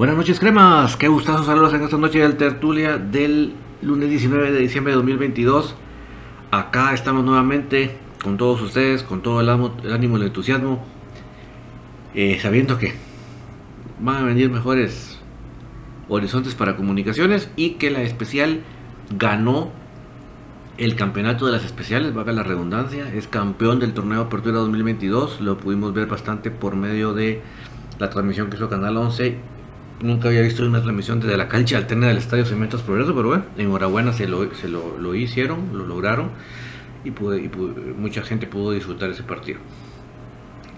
Buenas noches, cremas. Qué gustazo saludos en esta noche del tertulia del lunes 19 de diciembre de 2022. Acá estamos nuevamente con todos ustedes, con todo el, ánimo y el entusiasmo, eh, sabiendo que van a venir mejores horizontes para comunicaciones y que la especial ganó el campeonato de las especiales, valga la redundancia, es campeón del torneo Apertura 2022, lo pudimos ver bastante por medio de la transmisión que hizo Canal 11 Nunca había visto una transmisión desde la cancha alterna del Estadio Cementos Progreso, pero bueno, enhorabuena, se lo, se lo, hicieron, lo lograron y, mucha gente pudo disfrutar ese partido.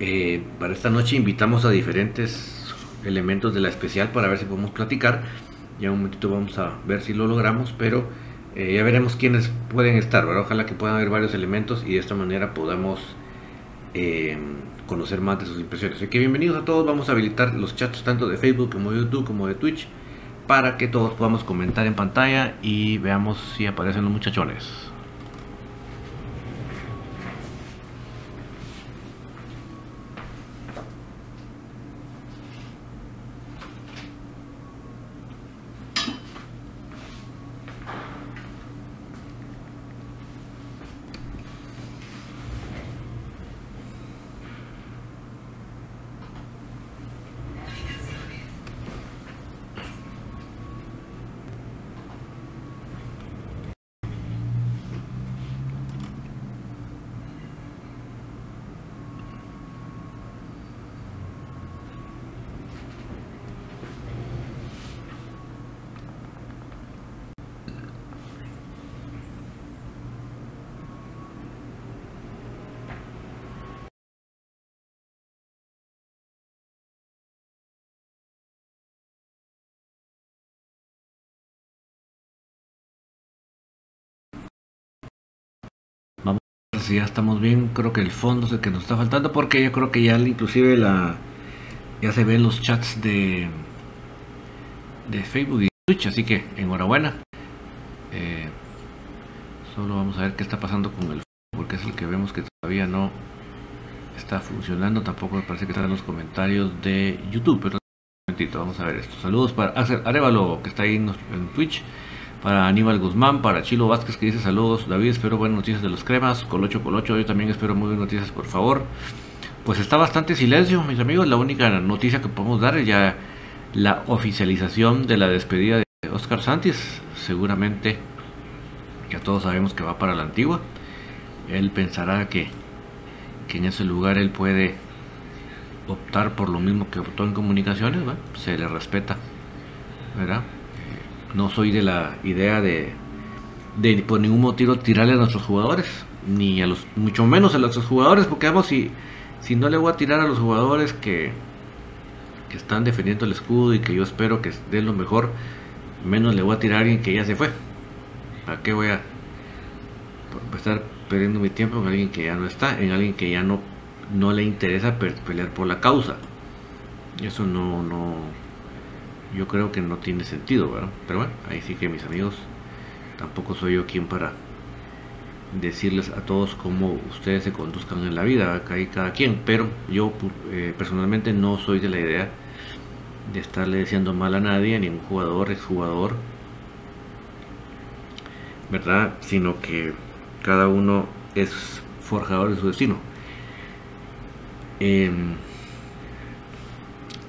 Eh, para esta noche invitamos a diferentes elementos de la especial para ver si podemos platicar. Ya un momentito vamos a ver si lo logramos, pero eh, ya veremos quiénes pueden estar. Ojalá que puedan haber varios elementos y de esta manera podamos eh, conocer más de sus impresiones. Así que bienvenidos a todos, vamos a habilitar los chats tanto de Facebook como de YouTube como de Twitch para que todos podamos comentar en pantalla y veamos si aparecen los muchachones. Ya estamos bien, creo que el fondo es el que nos está faltando porque yo creo que ya inclusive la ya se ven los chats de de Facebook y Twitch, así que enhorabuena. Eh, solo vamos a ver qué está pasando con el fondo porque es el que vemos que todavía no está funcionando, tampoco me parece que están los comentarios de YouTube, pero un momentito, vamos a ver esto. Saludos para hacer Arevalo que está ahí en Twitch para Aníbal Guzmán, para Chilo Vázquez que dice saludos, David, espero buenas noticias de los cremas, Colocho Colocho, yo también espero muy buenas noticias, por favor. Pues está bastante silencio, mis amigos, la única noticia que podemos dar es ya la oficialización de la despedida de Oscar Santis, seguramente ya todos sabemos que va para la antigua, él pensará que, que en ese lugar él puede optar por lo mismo que optó en comunicaciones, se le respeta, ¿verdad? No soy de la idea de, de por ningún motivo tirarle a nuestros jugadores, ni a los, mucho menos a los jugadores, porque vamos, si, si no le voy a tirar a los jugadores que, que están defendiendo el escudo y que yo espero que den lo mejor, menos le voy a tirar a alguien que ya se fue. ¿Para qué voy a, estar perdiendo mi tiempo en alguien que ya no está, en alguien que ya no, no le interesa pelear por la causa? Eso no, no, yo creo que no tiene sentido, ¿verdad? Pero bueno, ahí sí que mis amigos, tampoco soy yo quien para decirles a todos cómo ustedes se conduzcan en la vida, acá hay cada quien, pero yo eh, personalmente no soy de la idea de estarle diciendo mal a nadie, a ningún jugador, exjugador, ¿verdad? Sino que cada uno es forjador de su destino. Eh,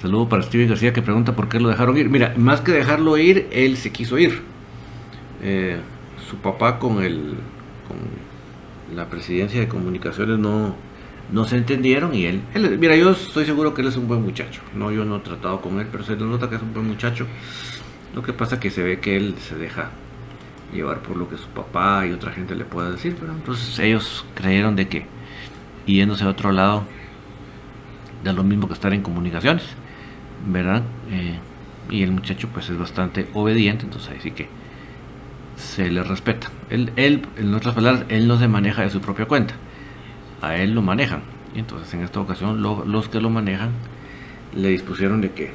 Saludo para Steven García que pregunta por qué lo dejaron ir. Mira, más que dejarlo ir, él se quiso ir. Eh, su papá con el con la presidencia de comunicaciones no, no se entendieron y él, mira, yo estoy seguro que él es un buen muchacho. No, yo no he tratado con él, pero se nota que es un buen muchacho. Lo que pasa que se ve que él se deja llevar por lo que su papá y otra gente le pueda decir, pero entonces ellos creyeron de que yéndose a otro lado da lo mismo que estar en comunicaciones, ¿verdad? Eh, y el muchacho pues es bastante obediente, entonces ahí sí que se le respeta. Él, él, en otras palabras, él no se maneja de su propia cuenta, a él lo manejan. Y entonces en esta ocasión los que lo manejan le dispusieron de que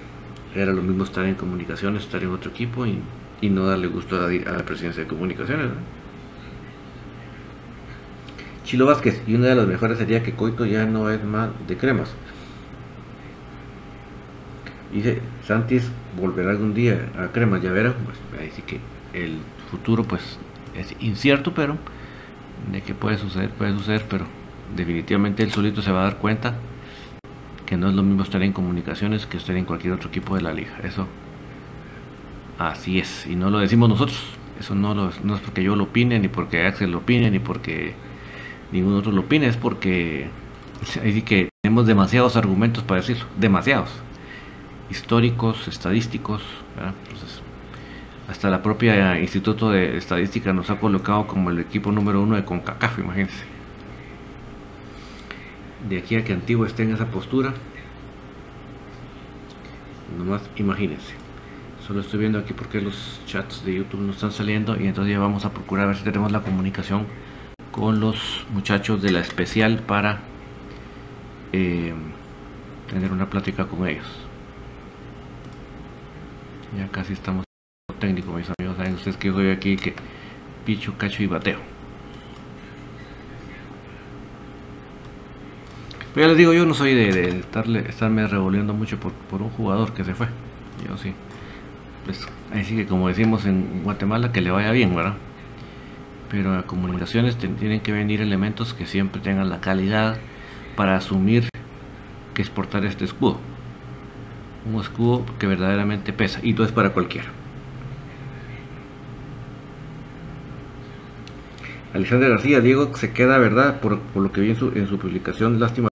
era lo mismo estar en comunicaciones, estar en otro equipo y, no darle gusto a la, presidencia de comunicaciones. Chilo Vázquez, y una de las mejores sería que Coito ya no es más de cremas. Dice, Santis volverá algún día a cremas, ya verán. Pues sí que el futuro pues es incierto, pero de que puede suceder, puede suceder, pero definitivamente él solito se va a dar cuenta que no es lo mismo estar en comunicaciones que estar en cualquier otro equipo de la liga. Eso así es, y no lo decimos nosotros. Eso no, no es porque yo lo opine, ni porque Axel lo opine, ni porque ningún otro lo opine, es porque ahí que tenemos demasiados argumentos para decirlo, demasiados. Históricos, estadísticos, hasta la propia Instituto de Estadística nos ha colocado como el equipo número uno de CONCACAF, imagínense. De aquí a que Antiguo esté en esa postura, nomás imagínense. Solo estoy viendo aquí porque los chats de YouTube no están saliendo y entonces ya vamos a procurar ver si tenemos la comunicación con los muchachos de la especial para eh, tener una plática con ellos. Ya casi estamos técnico, mis amigos. Saben ustedes que soy aquí que picho, cacho y bateo. Pero ya les digo, yo no soy de, estarle, estarme revolviendo mucho por, por, un jugador que se fue. Yo sí. Pues ahí sí que como decimos en Guatemala, que le vaya bien, ¿verdad? pero a comunicaciones tienen que venir elementos que siempre tengan la calidad para asumir que exportar este escudo. Un escudo que verdaderamente pesa y no es para cualquiera. Alexander García, Diego se queda verdad por, lo que vi en su, en su publicación, lástima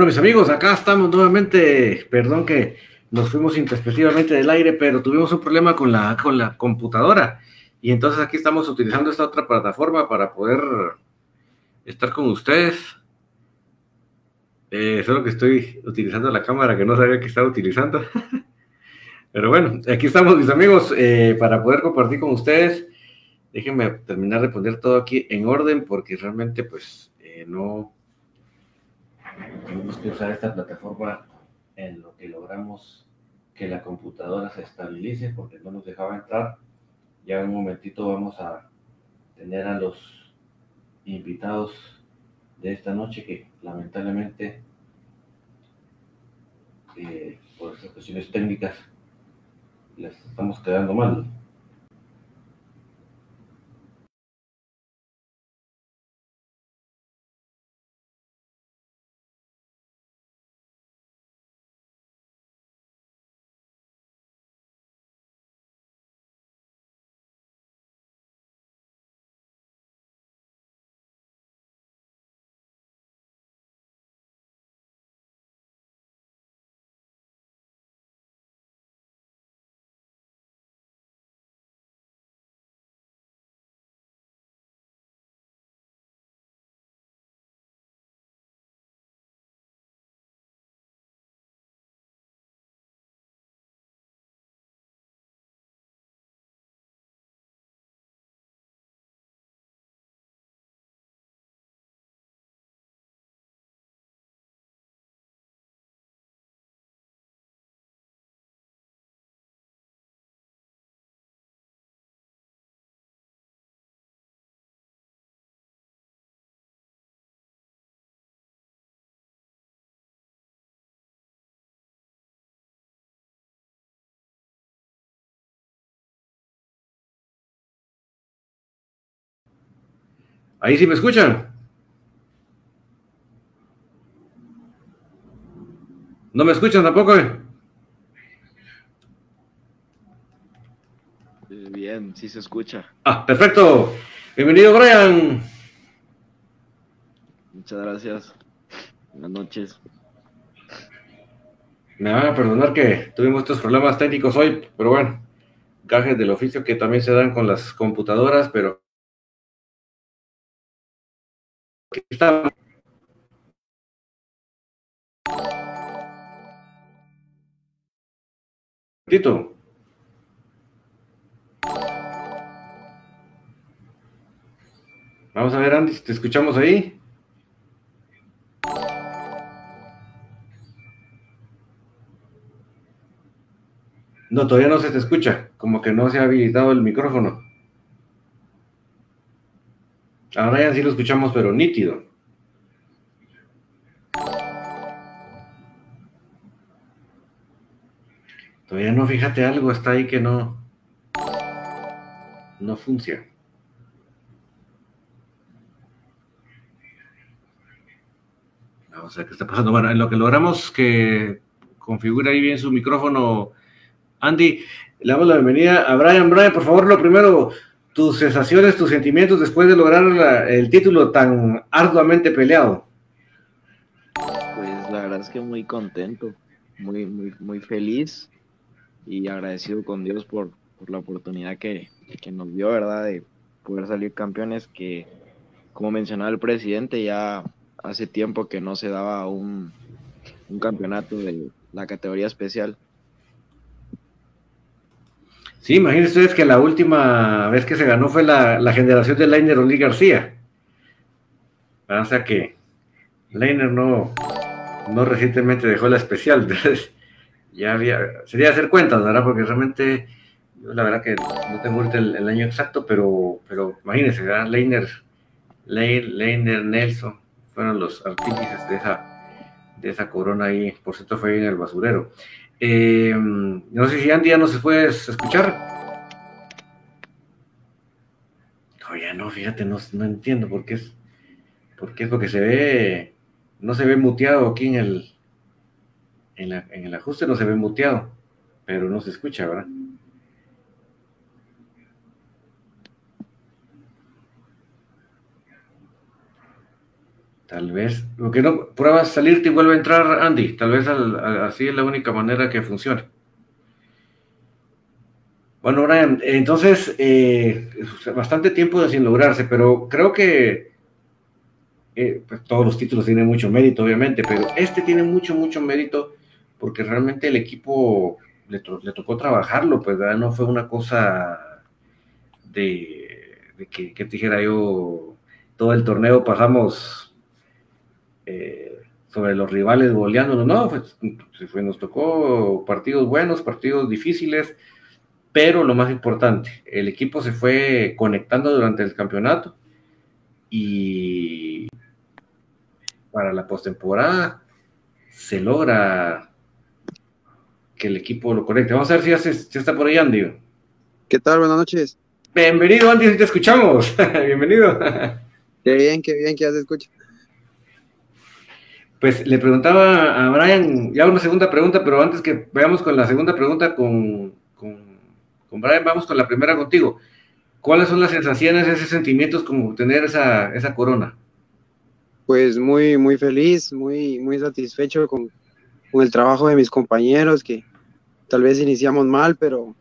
Bueno, mis amigos, acá estamos nuevamente. Perdón que nos fuimos introspectivamente del aire, pero tuvimos un problema con la, con la computadora. Y entonces aquí estamos utilizando esta otra plataforma para poder estar con ustedes. Eh, solo que estoy utilizando la cámara que no sabía que estaba utilizando. Pero bueno, aquí estamos mis amigos eh, para poder compartir con ustedes. Déjenme terminar de poner todo aquí en orden porque realmente pues eh, no, Tenemos que usar esta plataforma en lo que logramos que la computadora se estabilice porque no nos dejaba entrar. Ya en un momentito vamos a tener a los invitados de esta noche que lamentablemente eh, por cuestiones técnicas les estamos quedando mal. Ahí sí me escuchan. ¿No me escuchan tampoco? Eh? Bien, sí se escucha. Ah, perfecto. Bienvenido, Brian. Muchas gracias. Buenas noches. Me van a perdonar que tuvimos estos problemas técnicos hoy, pero bueno, gajes del oficio que también se dan con las computadoras, pero está. Vamos a ver, Andy, ¿te escuchamos ahí? No, todavía no se te escucha, como que no se ha habilitado el micrófono. Ahora ya sí lo escuchamos, pero nítido. Todavía no, fíjate algo, está ahí que no, no funciona. Vamos a ver qué está pasando. Bueno, en lo que logramos que configure ahí bien su micrófono, Andy, le damos la bienvenida a Brian. Brian, por favor, lo primero, tus sensaciones, tus sentimientos después de lograr el título tan arduamente peleado. Pues la verdad es que muy contento, muy, muy, muy feliz y agradecido con Dios por, la oportunidad que, nos dio, ¿verdad? De poder salir campeones, que como mencionaba el presidente, ya hace tiempo que no se daba un, campeonato de la categoría especial. Sí, imagínense ustedes que la última vez que se ganó fue la, generación de Leiner Oli García. O sea que Leiner no, no recientemente dejó la especial. Entonces, ya había, sería hacer cuentas, ¿verdad? Porque realmente, yo la verdad que no tengo el, año exacto, pero, pero imagínense, ¿verdad? Leiner, Leiner, Nelson, fueron los artífices de esa, de esa corona ahí, por cierto fue ahí en el basurero. Eh, no sé si Andy ya nos puedes escuchar. Todavía no, fíjate, no, no entiendo por qué es, porque es porque se ve, no se ve muteado aquí en el, en, el ajuste no se ve muteado, pero no se escucha, ¿verdad? Tal vez, lo que no, pruebas salirte y vuelve a entrar Andy, tal vez así es la única manera que funcione. Bueno, Brian, entonces, eh, bastante tiempo de sin lograrse, pero creo que eh, pues, todos los títulos tienen mucho mérito, obviamente, pero este tiene mucho, mucho mérito porque realmente el equipo le, tocó trabajarlo, pues no fue una cosa de, que, que, dijera yo, todo el torneo pasamos eh, sobre los rivales goleándonos, no, pues, pues, nos tocó partidos buenos, partidos difíciles, pero lo más importante, el equipo se fue conectando durante el campeonato y para la postemporada se logra que el equipo lo conecte. Vamos a ver si ya, está por ahí Andy. ¿Qué tal? Buenas noches. Bienvenido Andy, si te escuchamos. Bienvenido. Qué bien, qué bien que ya se escucha. Pues le preguntaba a Brian, ya una segunda pregunta, pero antes que veamos con la segunda pregunta con, con, con Brian, vamos con la primera contigo. ¿Cuáles son las sensaciones, esos sentimientos como tener esa, esa corona? Pues muy, muy feliz, muy, muy satisfecho con, con el trabajo de mis compañeros, que, tal vez iniciamos mal, pero,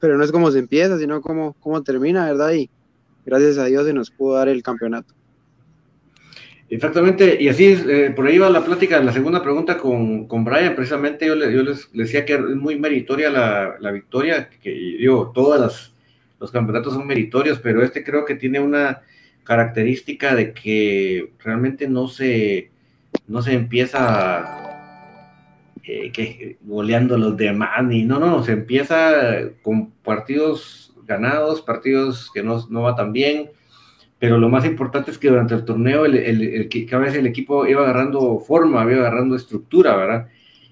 pero no es como se empieza, sino como, cómo termina, ¿verdad? Y gracias a Dios se nos pudo dar el campeonato. Exactamente, y así eh, por ahí va la plática, la segunda pregunta con, con Brian, precisamente yo, le, yo les, decía que es muy meritoria la, la victoria, que digo, todos los campeonatos son meritorios, pero este creo que tiene una característica de que realmente no se, no se empieza que goleando los demás, y no, no, se empieza con partidos ganados, partidos que no, no va tan bien, pero lo más importante es que durante el torneo el, cada vez el equipo iba agarrando forma, iba agarrando estructura, ¿verdad?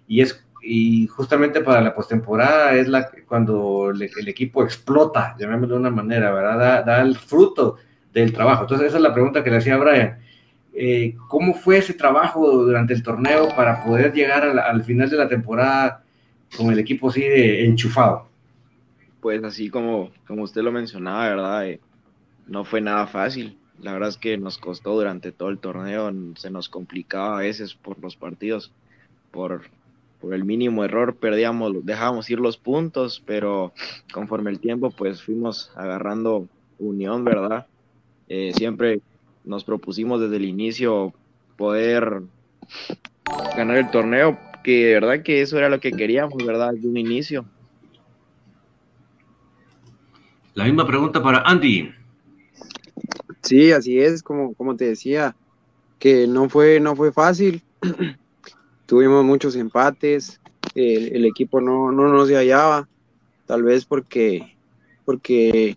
Y es y justamente para la postemporada es la cuando el, equipo explota, llamémoslo de una manera, ¿verdad? Da, da, el fruto del trabajo. Entonces, esa es la pregunta que le hacía a Brian. Eh, ¿Cómo fue ese trabajo durante el torneo para poder llegar al, final de la temporada con el equipo así de enchufado? Pues así como, como usted lo mencionaba, ¿verdad? Eh, no fue nada fácil. La verdad es que nos costó durante todo el torneo, se nos complicaba a veces por los partidos, por, por el mínimo error perdíamos, dejábamos ir los puntos, pero conforme el tiempo pues fuimos agarrando unión, ¿verdad? Eh, siempre nos propusimos desde el inicio poder ganar el torneo, que de verdad que eso era lo que queríamos, ¿verdad? Desde un inicio. La misma pregunta para Andy. Sí, así es, como, como te decía, que no fue, no fue fácil. Tuvimos muchos empates, el, equipo no, no, no se hallaba, tal vez porque, porque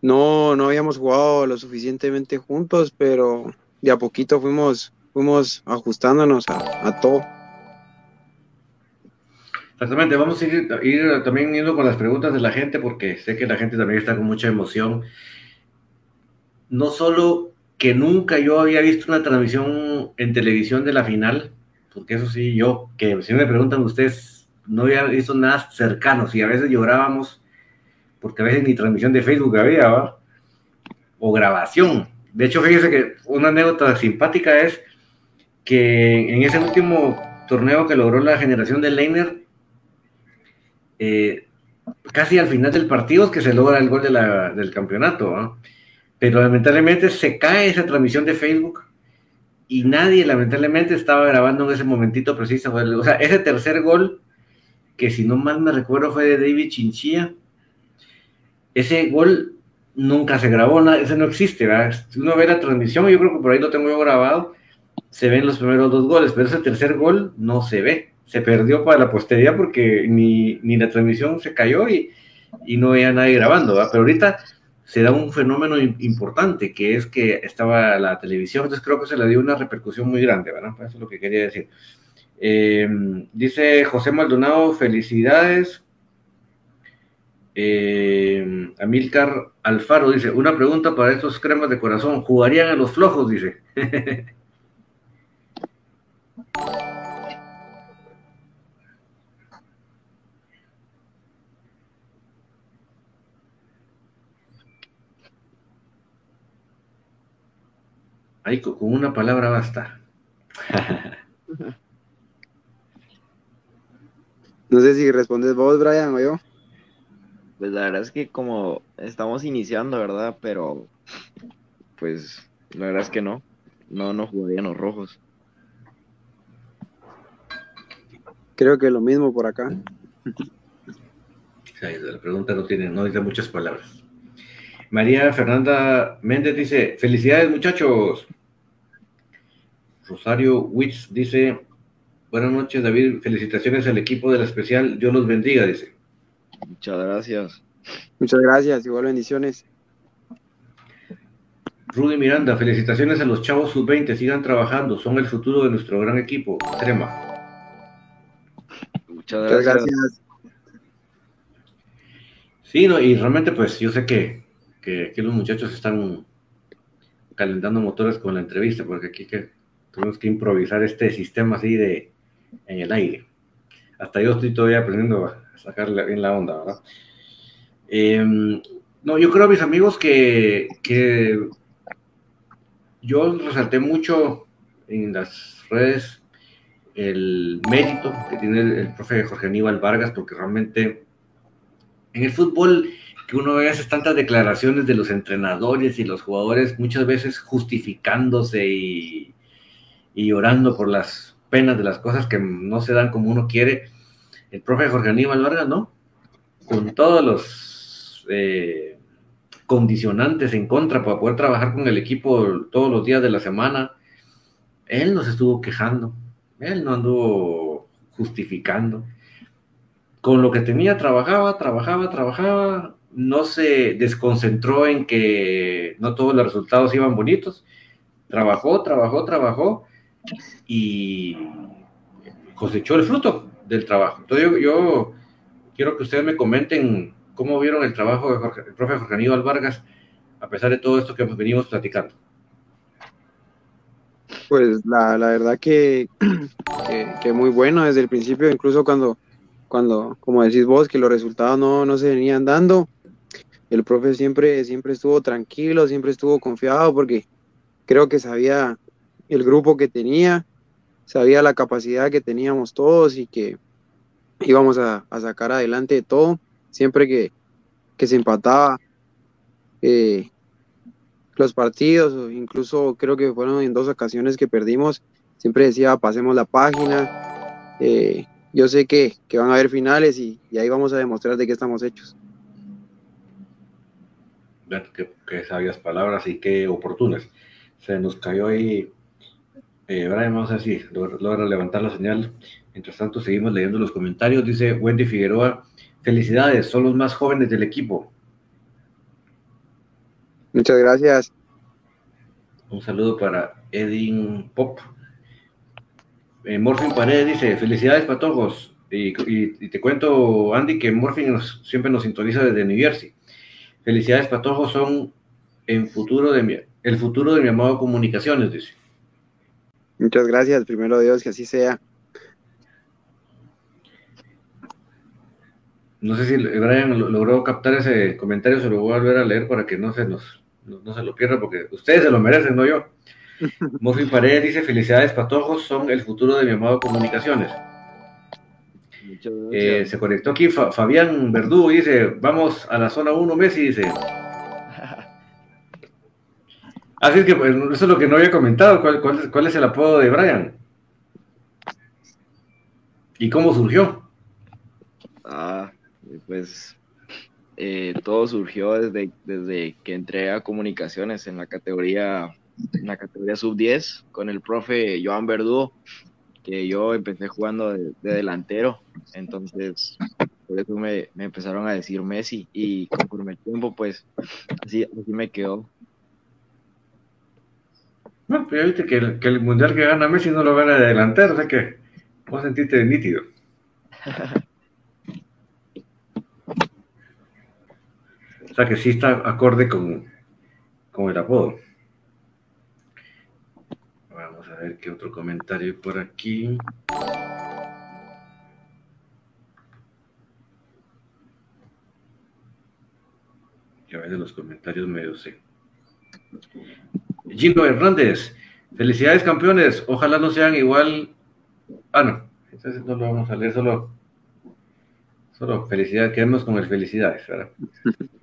no, no habíamos jugado lo suficientemente juntos, pero de a poquito fuimos, fuimos ajustándonos a, todo. Exactamente, vamos a ir, ir, también yendo con las preguntas de la gente porque sé que la gente también está con mucha emoción. No solo que nunca yo había visto una transmisión en televisión de la final, porque eso sí, yo, que si me preguntan ustedes, no había visto nada cercano, y a veces llorábamos porque a veces ni transmisión de Facebook había, ¿va? o grabación. De hecho, fíjese que una anécdota simpática es que en ese último torneo que logró la generación de Leiner, eh, casi al final del partido es que se logra el gol del campeonato, pero lamentablemente se cae esa transmisión de Facebook y nadie lamentablemente estaba grabando en ese momentito preciso. O sea, ese tercer gol, que si no mal me recuerdo fue de David Chinchilla, ese gol nunca se grabó, nada, ese no existe, ¿verdad? Si uno ve la transmisión, yo creo que por ahí lo tengo yo grabado, se ven los primeros dos goles, pero ese tercer gol no se ve, se perdió para la posteridad porque ni, la transmisión se cayó y, no veía nadie grabando, ¿verdad? Pero ahorita se da un fenómeno importante, que es que estaba la televisión, entonces creo que se le dio una repercusión muy grande, ¿verdad? Eso es lo que quería decir. Eh, dice José Maldonado, felicidades. Eh, Amilcar Alfaro dice, una pregunta para estos cremas de corazón, ¿jugarían a los flojos? Dice. Ahí con una palabra basta. no sé si respondes vos, Brian, o yo. Pues la verdad es que como estamos iniciando, ¿verdad? Pero pues la verdad es que no. No, no jugarían los rojos. Creo que lo mismo por acá. la pregunta no tiene, no dice muchas palabras. María Fernanda Méndez dice, felicidades muchachos. Rosario Witz dice, buenas noches David, felicitaciones al equipo de la especial, Dios los bendiga, dice. Muchas gracias. Muchas gracias, igual bendiciones. Rudy Miranda, felicitaciones a los chavos sub-20, sigan trabajando, son el futuro de nuestro gran equipo, Crema. Muchas gracias. Sí, no, y realmente pues yo sé que, que, los muchachos están calentando motores con la entrevista, porque aquí que, tenemos que improvisar este sistema así de en el aire. Hasta yo estoy todavía aprendiendo sacarle bien la onda, ¿verdad? Em, no, yo creo, mis amigos, que, yo resalté mucho en las redes el mérito que tiene el, profe Jorge Aníbal Vargas, porque realmente en el fútbol que uno ve esas tantas declaraciones de los entrenadores y los jugadores, muchas veces justificándose y, y llorando por las penas de las cosas que no se dan como uno quiere el profe Jorge Aníbal Vargas, ¿no? Con todos los eh, condicionantes en contra para poder trabajar con el equipo todos los días de la semana, él nos estuvo quejando, él no anduvo justificando. Con lo que tenía, trabajaba, trabajaba, trabajaba, no se desconcentró en que no todos los resultados iban bonitos. Trabajó, trabajó, trabajó y cosechó el fruto del trabajo. Entonces yo, quiero que ustedes me comenten cómo vieron el trabajo del profe Jorge Aníbal Vargas a pesar de todo esto que venimos platicando? Pues la, la verdad que, que, muy bueno desde el principio, incluso cuando, cuando, como decís vos, que los resultados no, no se venían dando, el profe siempre, siempre estuvo tranquilo, siempre estuvo confiado porque creo que sabía el grupo que tenía, sabía la capacidad que teníamos todos y que íbamos a, sacar adelante todo, siempre que, que se empataba eh, los partidos, incluso creo que fueron en dos ocasiones que perdimos, siempre decía pasemos la página, eh, yo sé que, van a haber finales y, ahí vamos a demostrar de qué estamos hechos. Qué, sabias palabras y qué oportunas. Se nos cayó ahí, eh, Brian, vamos a decir, logra levantar la señal. Mientras tanto, seguimos leyendo los comentarios. Dice Wendy Figueroa, felicidades, son los más jóvenes del equipo. Muchas gracias. Un saludo para Edin Pop. Eh, Morfin Paredes dice, felicidades patojos. Y, y, te cuento, Andy, que Morfin siempre nos sintoniza desde New Jersey. Felicidades patojos son en futuro de mi, el futuro de mi amado Comunicaciones, dice. Muchas gracias, primero Dios, que así sea. No sé si Brian logró captar ese comentario, se lo voy a volver a leer para que no se nos no, se lo pierda porque ustedes se lo merecen, no yo. Murphy Paredes dice, felicidades patojos, son el futuro de mi amado Comunicaciones. Eh, se conectó aquí Fabián Verdú dice, vamos a la zona 1 Messi, dice. Así es que pues, eso es lo que no había comentado, ¿Cuál, cuál, es el apodo de Brian? ¿Y cómo surgió? Ah, pues eh, todo surgió desde, desde que entré a comunicaciones en la categoría, en la categoría sub-10 con el profe Joan Verdú, que yo empecé jugando de, delantero, entonces por eso me, empezaron a decir Messi y conforme el tiempo pues así, así me quedó. Pero ya viste que el, que el mundial que gana Messi no lo gana de delantero, o sea que vos sentiste nítido. O sea que sí está acorde con, con el apodo. Vamos a ver qué otro comentario hay por aquí. Que a veces los comentarios medio sé. Gino Hernández, felicidades campeones, ojalá no sean igual. Ah, no, entonces no lo vamos a leer, solo, solo felicidades, quedemos con el felicidades, ¿verdad?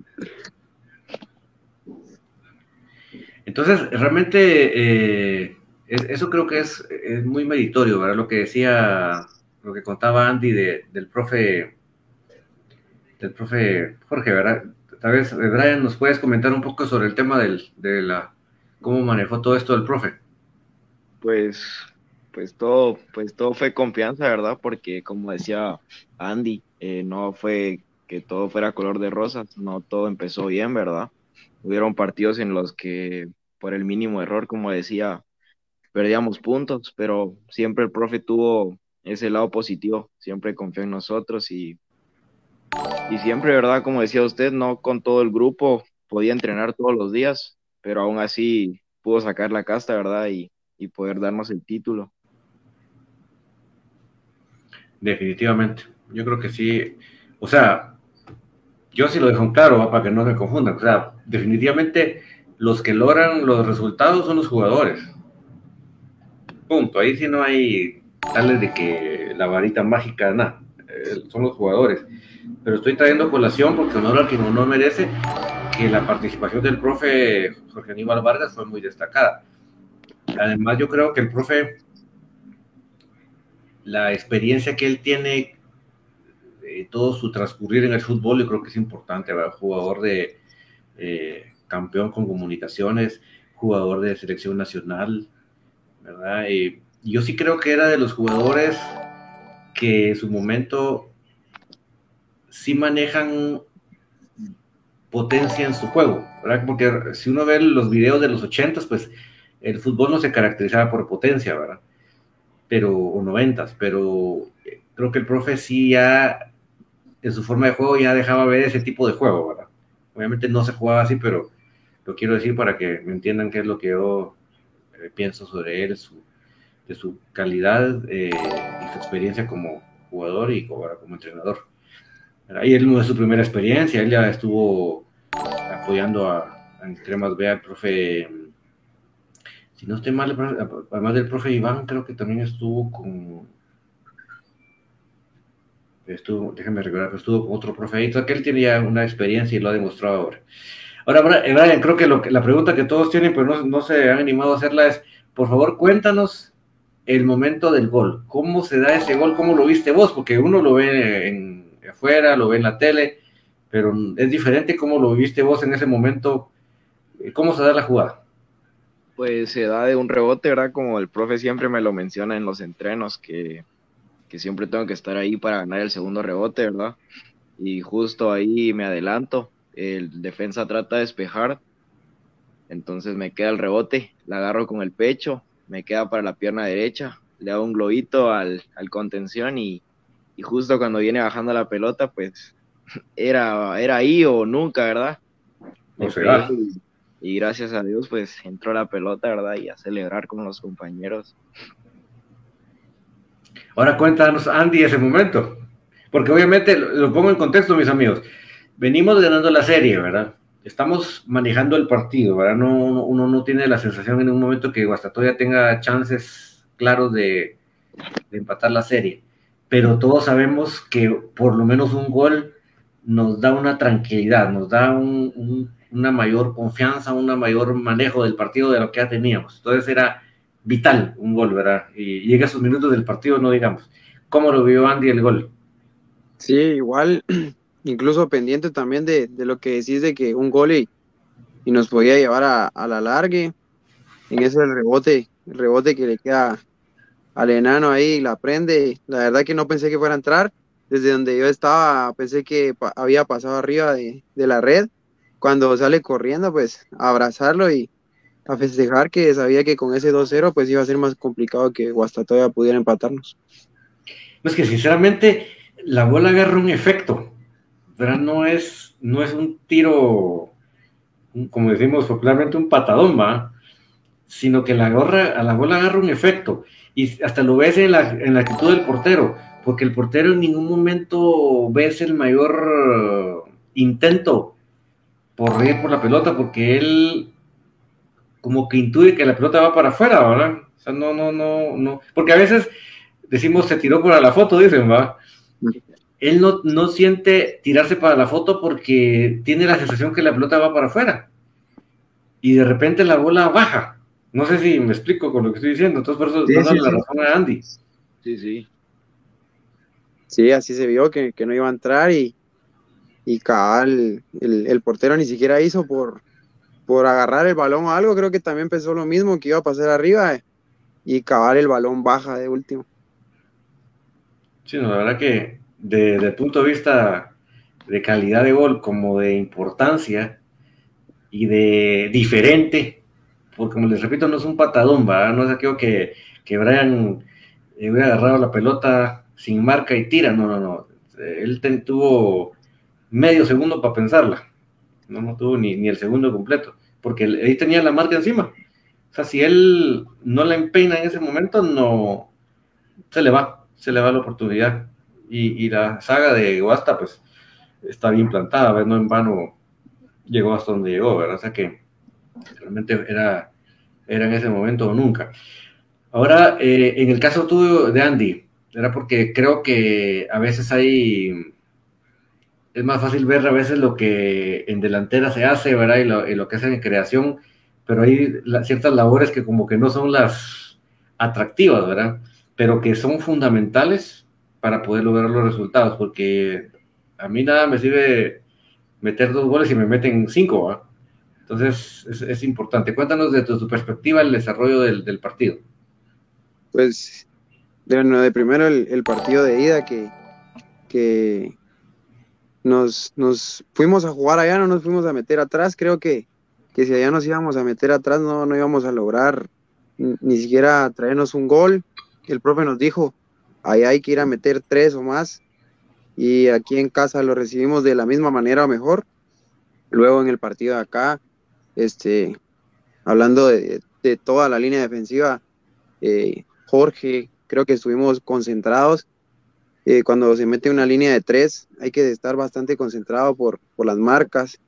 Entonces, realmente, eh, eso creo que es, muy meritorio, ¿verdad? Lo que decía, lo que contaba Andy del profe, del profe Jorge, ¿verdad? Tal vez, eh, Brian, nos puedes comentar un poco sobre el tema del, de la, cómo manejó todo esto del profe. Pues, pues todo, pues todo fue confianza, ¿verdad? Porque como decía Andy, eh, no fue que todo fuera color de rosas, no todo empezó bien, ¿verdad? Hubieron partidos en los que por el mínimo error, como decía, perdíamos puntos, pero siempre el profe tuvo ese lado positivo, siempre confió en nosotros y, y siempre, ¿verdad? Como decía usted, no con todo el grupo podía entrenar todos los días, pero aún así pudo sacar la casta, ¿verdad? Y, y poder darnos el título. Definitivamente, yo creo que sí, o sea, yo sí lo dejo claro, para que no se confundan. O sea, definitivamente los que logran los resultados son los jugadores. Punto. Ahí sí no hay tales de que la varita mágica, nada. Eh, son los jugadores. Pero estoy trayendo colación porque honor al que no merece que la participación del profe Jorge Aníbal Vargas fue muy destacada. Además, yo creo que el profe, la experiencia que él tiene eh, todo su transcurrir en el fútbol, yo creo que es importante, ¿verdad? Jugador de eh, campeón con comunicaciones, jugador de selección nacional, ¿verdad? Y yo sí creo que era de los jugadores que en su momento sí manejan potencia en su juego, ¿verdad? Porque si uno ve los videos de los ochentas, pues el fútbol no se caracterizaba por potencia, ¿verdad? Pero, o noventas, pero creo que el profe sí ya en su forma de juego ya dejaba ver ese tipo de juego, ¿verdad? Obviamente no se jugaba así, pero lo quiero decir para que me entiendan qué es lo que yo eh, pienso sobre él, su, de su calidad eh, y su experiencia como jugador y como entrenador. Ahí él no es su primera experiencia, él ya estuvo apoyando a, a entre más al profe, si no estoy mal, además del profe Iván, creo que también estuvo con, estuvo, déjame recordar, estuvo con otro profe ahí, que él tenía una experiencia y lo ha demostrado ahora. Ahora, Brian, creo que, lo la pregunta que todos tienen, pero no, no se han animado a hacerla es, por favor, cuéntanos el momento del gol. ¿Cómo se da ese gol? ¿Cómo lo viste vos? Porque uno lo ve en, afuera, lo ve en la tele, pero es diferente cómo lo viste vos en ese momento. ¿Cómo se da la jugada? Pues se da de un rebote, ¿verdad? Como el profe siempre me lo menciona en los entrenos, que, que siempre tengo que estar ahí para ganar el segundo rebote, ¿verdad? Y justo ahí me adelanto el defensa trata de despejar, entonces me queda el rebote, la agarro con el pecho, me queda para la pierna derecha, le hago un globito al, contención y, justo cuando viene bajando la pelota, pues era, era ahí o nunca, ¿verdad? y, gracias a Dios, pues entró la pelota, ¿verdad? Y a celebrar con los compañeros. Ahora cuéntanos, Andy, ese momento. Porque obviamente, lo pongo en contexto, mis amigos venimos ganando la serie, ¿verdad? Estamos manejando el partido, ¿verdad? No, uno no tiene la sensación en un momento que Guastatoya tenga chances claros de, empatar la serie, pero todos sabemos que por lo menos un gol nos da una tranquilidad, nos da una mayor confianza, un mayor manejo del partido de lo que ya teníamos. Entonces era vital un gol, ¿verdad? Y llega a esos minutos del partido, no digamos. ¿Cómo lo vio Andy el gol? Sí, igual incluso pendiente también de, lo que decís de que un gol y, nos podía llevar a, la largue. En ese rebote, el rebote que le queda al enano ahí, la prende. La verdad que no pensé que fuera a entrar. Desde donde yo estaba, pensé que había pasado arriba de, la red. Cuando sale corriendo, pues a abrazarlo y a festejar que sabía que con ese 2-0 pues iba a ser más complicado que Guastatoya pudiera empatarnos. Es que sinceramente la bola agarra un efecto no es, no es un tiro, como decimos popularmente, un patadón. Sino que la, gorra, a la bola agarra un efecto. Y hasta lo ves en la, en la actitud del portero, porque el portero en ningún momento ves el mayor intento por ir por la pelota, porque él como que intuye que la pelota va para afuera, ¿verdad? O sea, no, no, no, no. Porque a veces decimos se tiró por la foto, dicen, va él no, siente tirarse para la foto porque tiene la sensación que la pelota va para afuera. Y de repente la bola baja. No sé si me explico con lo que estoy diciendo. Entonces, por eso sí, la razón a Andy. Sí, sí. Sí, así se vio que, no iba a entrar y, y cabal, el, portero ni siquiera hizo por, por agarrar el balón o algo. Creo que también pensó lo mismo, que iba a pasar arriba y cabal el balón baja de último. Sí, no, la verdad que desde el punto de vista de calidad de gol como de importancia y de diferente, porque como les repito, no es un patadón, ¿va? no es aquello que, que Brian eh, hubiera agarrado la pelota sin marca y tira, no, no, no, él tuvo medio segundo para pensarla, no, no tuvo ni, ni el segundo completo, porque ahí tenía la marca encima. O sea, si él no la empeina en ese momento, no se le va, se le va la oportunidad y, la saga de Guasta, pues, está bien plantada, no en vano llegó hasta donde llegó, ¿verdad? O sea que realmente era, era en ese momento o nunca. Ahora, eh, en el caso tuyo de Andy, era porque creo que a veces hay, es más fácil ver a veces lo que en delantera se hace, ¿verdad? Y lo, y lo que hacen en creación, pero hay ciertas labores que como que no son las atractivas, ¿verdad? Pero que son fundamentales para poder lograr los resultados, porque a mí nada me sirve meter dos goles y me meten cinco, Entonces es, importante. Cuéntanos de tu, perspectiva el desarrollo del, partido. Pues, de, de primero el, partido de ida que, que nos, nos, fuimos a jugar allá, no nos fuimos a meter atrás. Creo que, que si allá nos íbamos a meter atrás no, no íbamos a lograr ni siquiera traernos un gol. El profe nos dijo, ahí hay que ir a meter tres o más y aquí en casa lo recibimos de la misma manera o mejor. Luego en el partido de acá este, hablando de, toda la línea defensiva, eh, Jorge, creo que estuvimos concentrados. Eh, cuando se mete una línea de tres, hay que estar bastante concentrado por, por las marcas.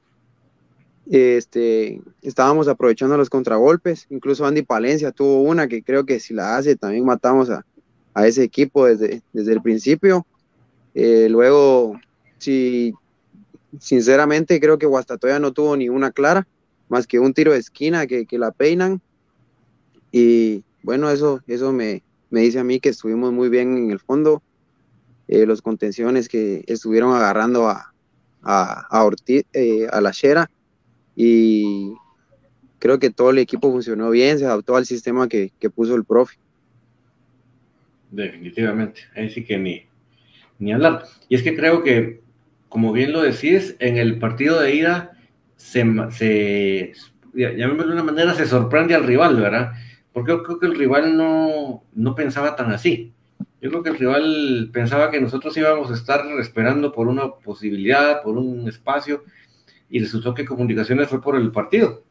Este, estábamos aprovechando los contragolpes, incluso Andy Palencia tuvo una que creo que si la hace también matamos a, a ese equipo desde, desde el principio. Eh, luego, si sinceramente creo que Guastatoya no tuvo ni una clara, más que un tiro de esquina que, la peinan. Y bueno, eso, eso me, dice a mí que estuvimos muy bien en el fondo. Eh, los contenciones que estuvieron agarrando a, a, Ortiz, eh, a la Shera y creo que todo el equipo funcionó bien, se adaptó al sistema que, puso el profe. Definitivamente, ahí sí que ni, ni hablar. Y es que creo que, como bien lo decís, en el partido de ida se, se de una manera, se sorprende al rival, ¿verdad? Porque yo creo que el rival no, no pensaba tan así. Yo creo que el rival pensaba que nosotros íbamos a estar esperando por una posibilidad, por un espacio, y resultó que Comunicaciones fue por el partido.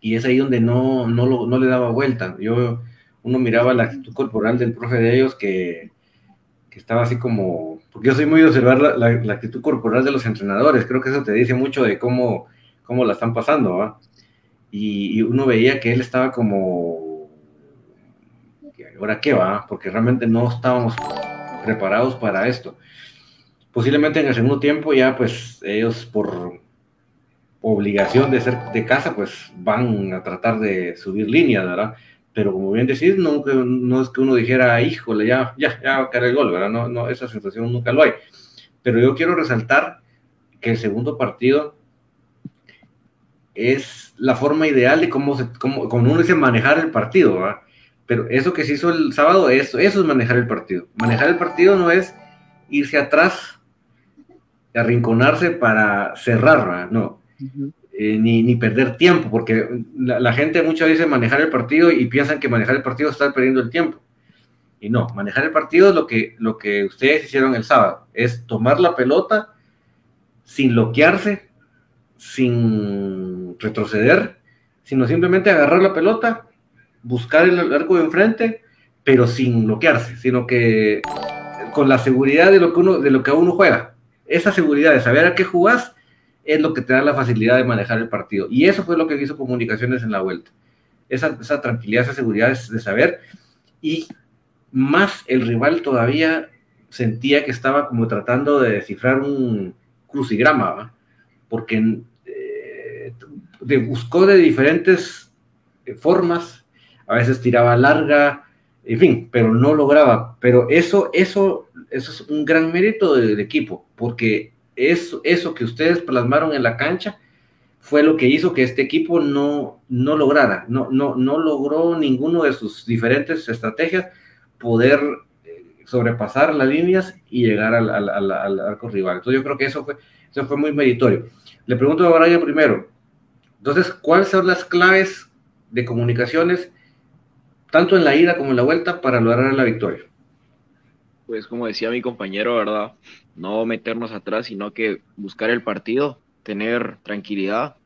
Y es ahí donde no, no, no le daba vuelta. Yo, uno miraba la actitud corporal del profe de ellos que, que estaba así como, porque yo soy muy de observar la, la, actitud corporal de los entrenadores, creo que eso te dice mucho de cómo, cómo la están pasando, ¿va? Y, y, uno veía que él estaba como, ¿ahora qué va? Porque realmente no estábamos preparados para esto. Posiblemente en el segundo tiempo ya pues ellos por obligación de ser de casa, pues van a tratar de subir líneas, ¿verdad? Pero como bien decís, no, no es que uno dijera, híjole, ya, ya, ya va a caer el gol, ¿verdad? No, no, esa sensación nunca lo hay. Pero yo quiero resaltar que el segundo partido es la forma ideal de cómo, se, cómo, uno dice manejar el partido, ¿verdad? Pero eso que se hizo el sábado, eso, eso es manejar el partido. Manejar el partido no es irse atrás, arrinconarse para cerrar, ¿verdad? no eh, ni, ni, perder tiempo, porque la, gente muchas veces manejar el partido y piensan que manejar el partido es estar perdiendo el tiempo. Y no, manejar el partido es lo que, lo que ustedes hicieron el sábado, es tomar la pelota sin bloquearse, sin retroceder, sino simplemente agarrar la pelota, buscar el arco de enfrente, pero sin bloquearse, sino que con la seguridad de lo que uno, de lo que uno juega. Esa seguridad de saber a qué jugás es lo que te da la facilidad de manejar el partido. Y eso fue lo que hizo Comunicaciones en la vuelta. Esa, esa tranquilidad, esa seguridad de saber. Y más el rival todavía sentía que estaba como tratando de descifrar un crucigrama, porque eh, buscó de diferentes eh, formas, a veces tiraba larga, en fin, pero no lograba. Pero eso, eso, eso es un gran mérito del equipo, porque eso, eso que ustedes plasmaron en la cancha fue lo que hizo que este equipo no, no lograra, no, no, no logró ninguno de sus diferentes estrategias poder eh, sobrepasar las líneas y llegar al, al, arco rival. Entonces yo creo que eso fue, eso fue muy meritorio. Le pregunto a Brian primero, entonces, ¿cuáles son las claves de comunicaciones, tanto en la ida como en la vuelta, para lograr la victoria? Pues como decía mi compañero, ¿verdad? No meternos atrás, sino que buscar el partido, tener tranquilidad,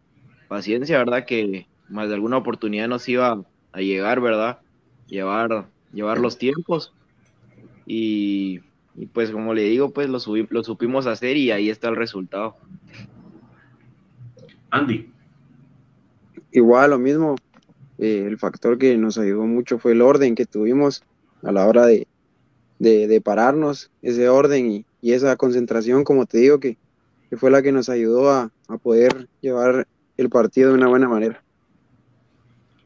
paciencia, ¿verdad? Que más de alguna oportunidad nos iba a llegar, ¿verdad? Llevar, llevar los tiempos. Y, pues como le digo, pues lo, lo supimos hacer y ahí está el resultado. Andy. Igual, lo mismo. Eh, el factor que nos ayudó mucho fue el orden que tuvimos a la hora de, de, pararnos, ese orden y, esa concentración, como te digo, que, fue la que nos ayudó a, poder llevar el partido de una buena manera.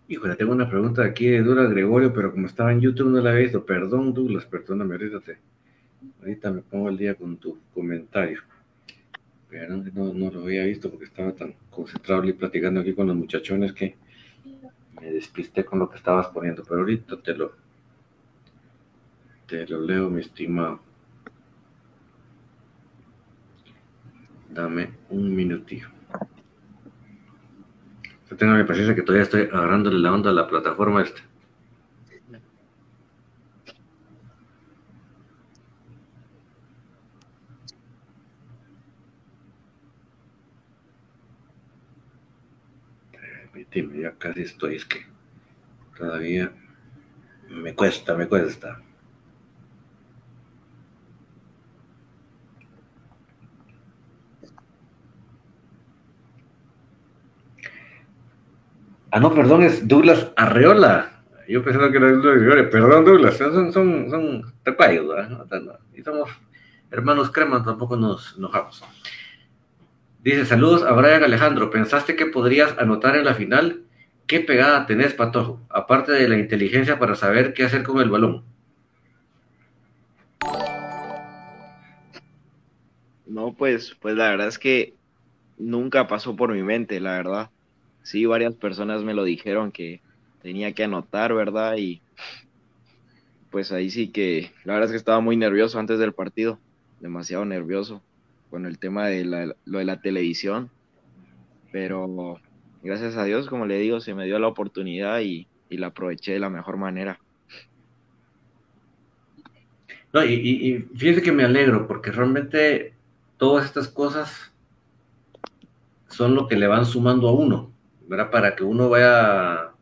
Híjole, tengo una pregunta aquí de Douglas Gregorio, pero como estaba en YouTube no la había visto. Perdón, Douglas, perdóname, ahorita, ahorita me pongo al día con tu comentario. No, no lo había visto porque estaba tan concentrado y platicando aquí con los muchachones que me despisté con lo que estabas poniendo. Pero ahorita te lo, te lo leo, mi estimado. Dame un minutito. Tengo mi paciencia que todavía estoy agarrándole la onda a la plataforma esta. Permíteme, ya casi estoy, es que todavía me cuesta, me cuesta. Ah, no, perdón, es Douglas Arreola. Yo pensaba que era Douglas Arreola. Perdón, Douglas, son, son, son ¿verdad? Y somos hermanos cremas, tampoco nos enojamos. Dice, saludos a Brian Alejandro. ¿Pensaste que podrías anotar en la final? ¿Qué pegada tenés, Patojo? Aparte de la inteligencia para saber qué hacer con el balón. No, pues, pues la verdad es que nunca pasó por mi mente, la verdad sí, varias personas me lo dijeron que tenía que anotar, ¿verdad? Y pues ahí sí que, la verdad es que estaba muy nervioso antes del partido, demasiado nervioso con el tema de lo de la televisión, pero gracias a Dios, como le digo, se me dio la oportunidad y, la aproveché de la mejor manera. No, y, y, fíjese que me alegro porque realmente todas estas cosas son lo que le van sumando a uno. ¿verdad? Para que uno vaya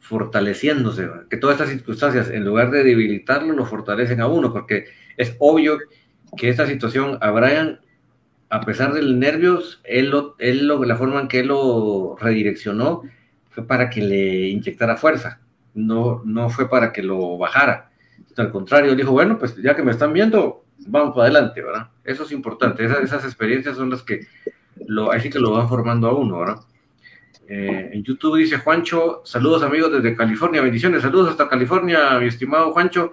fortaleciéndose, que todas estas circunstancias, en lugar de debilitarlo, lo fortalecen a uno, porque es obvio que esta situación a Brian, a pesar del nervios, él, lo, él lo, la forma en que él lo redireccionó fue para que le inyectara fuerza, no, no fue para que lo bajara. Al contrario, dijo, bueno, pues ya que me están viendo, vamos para adelante, ¿verdad? Eso es importante, esas, esas experiencias son las que lo, así que lo van formando a uno, ¿verdad? Eh, en YouTube dice Juancho, saludos amigos desde California, bendiciones, saludos hasta California, mi estimado Juancho.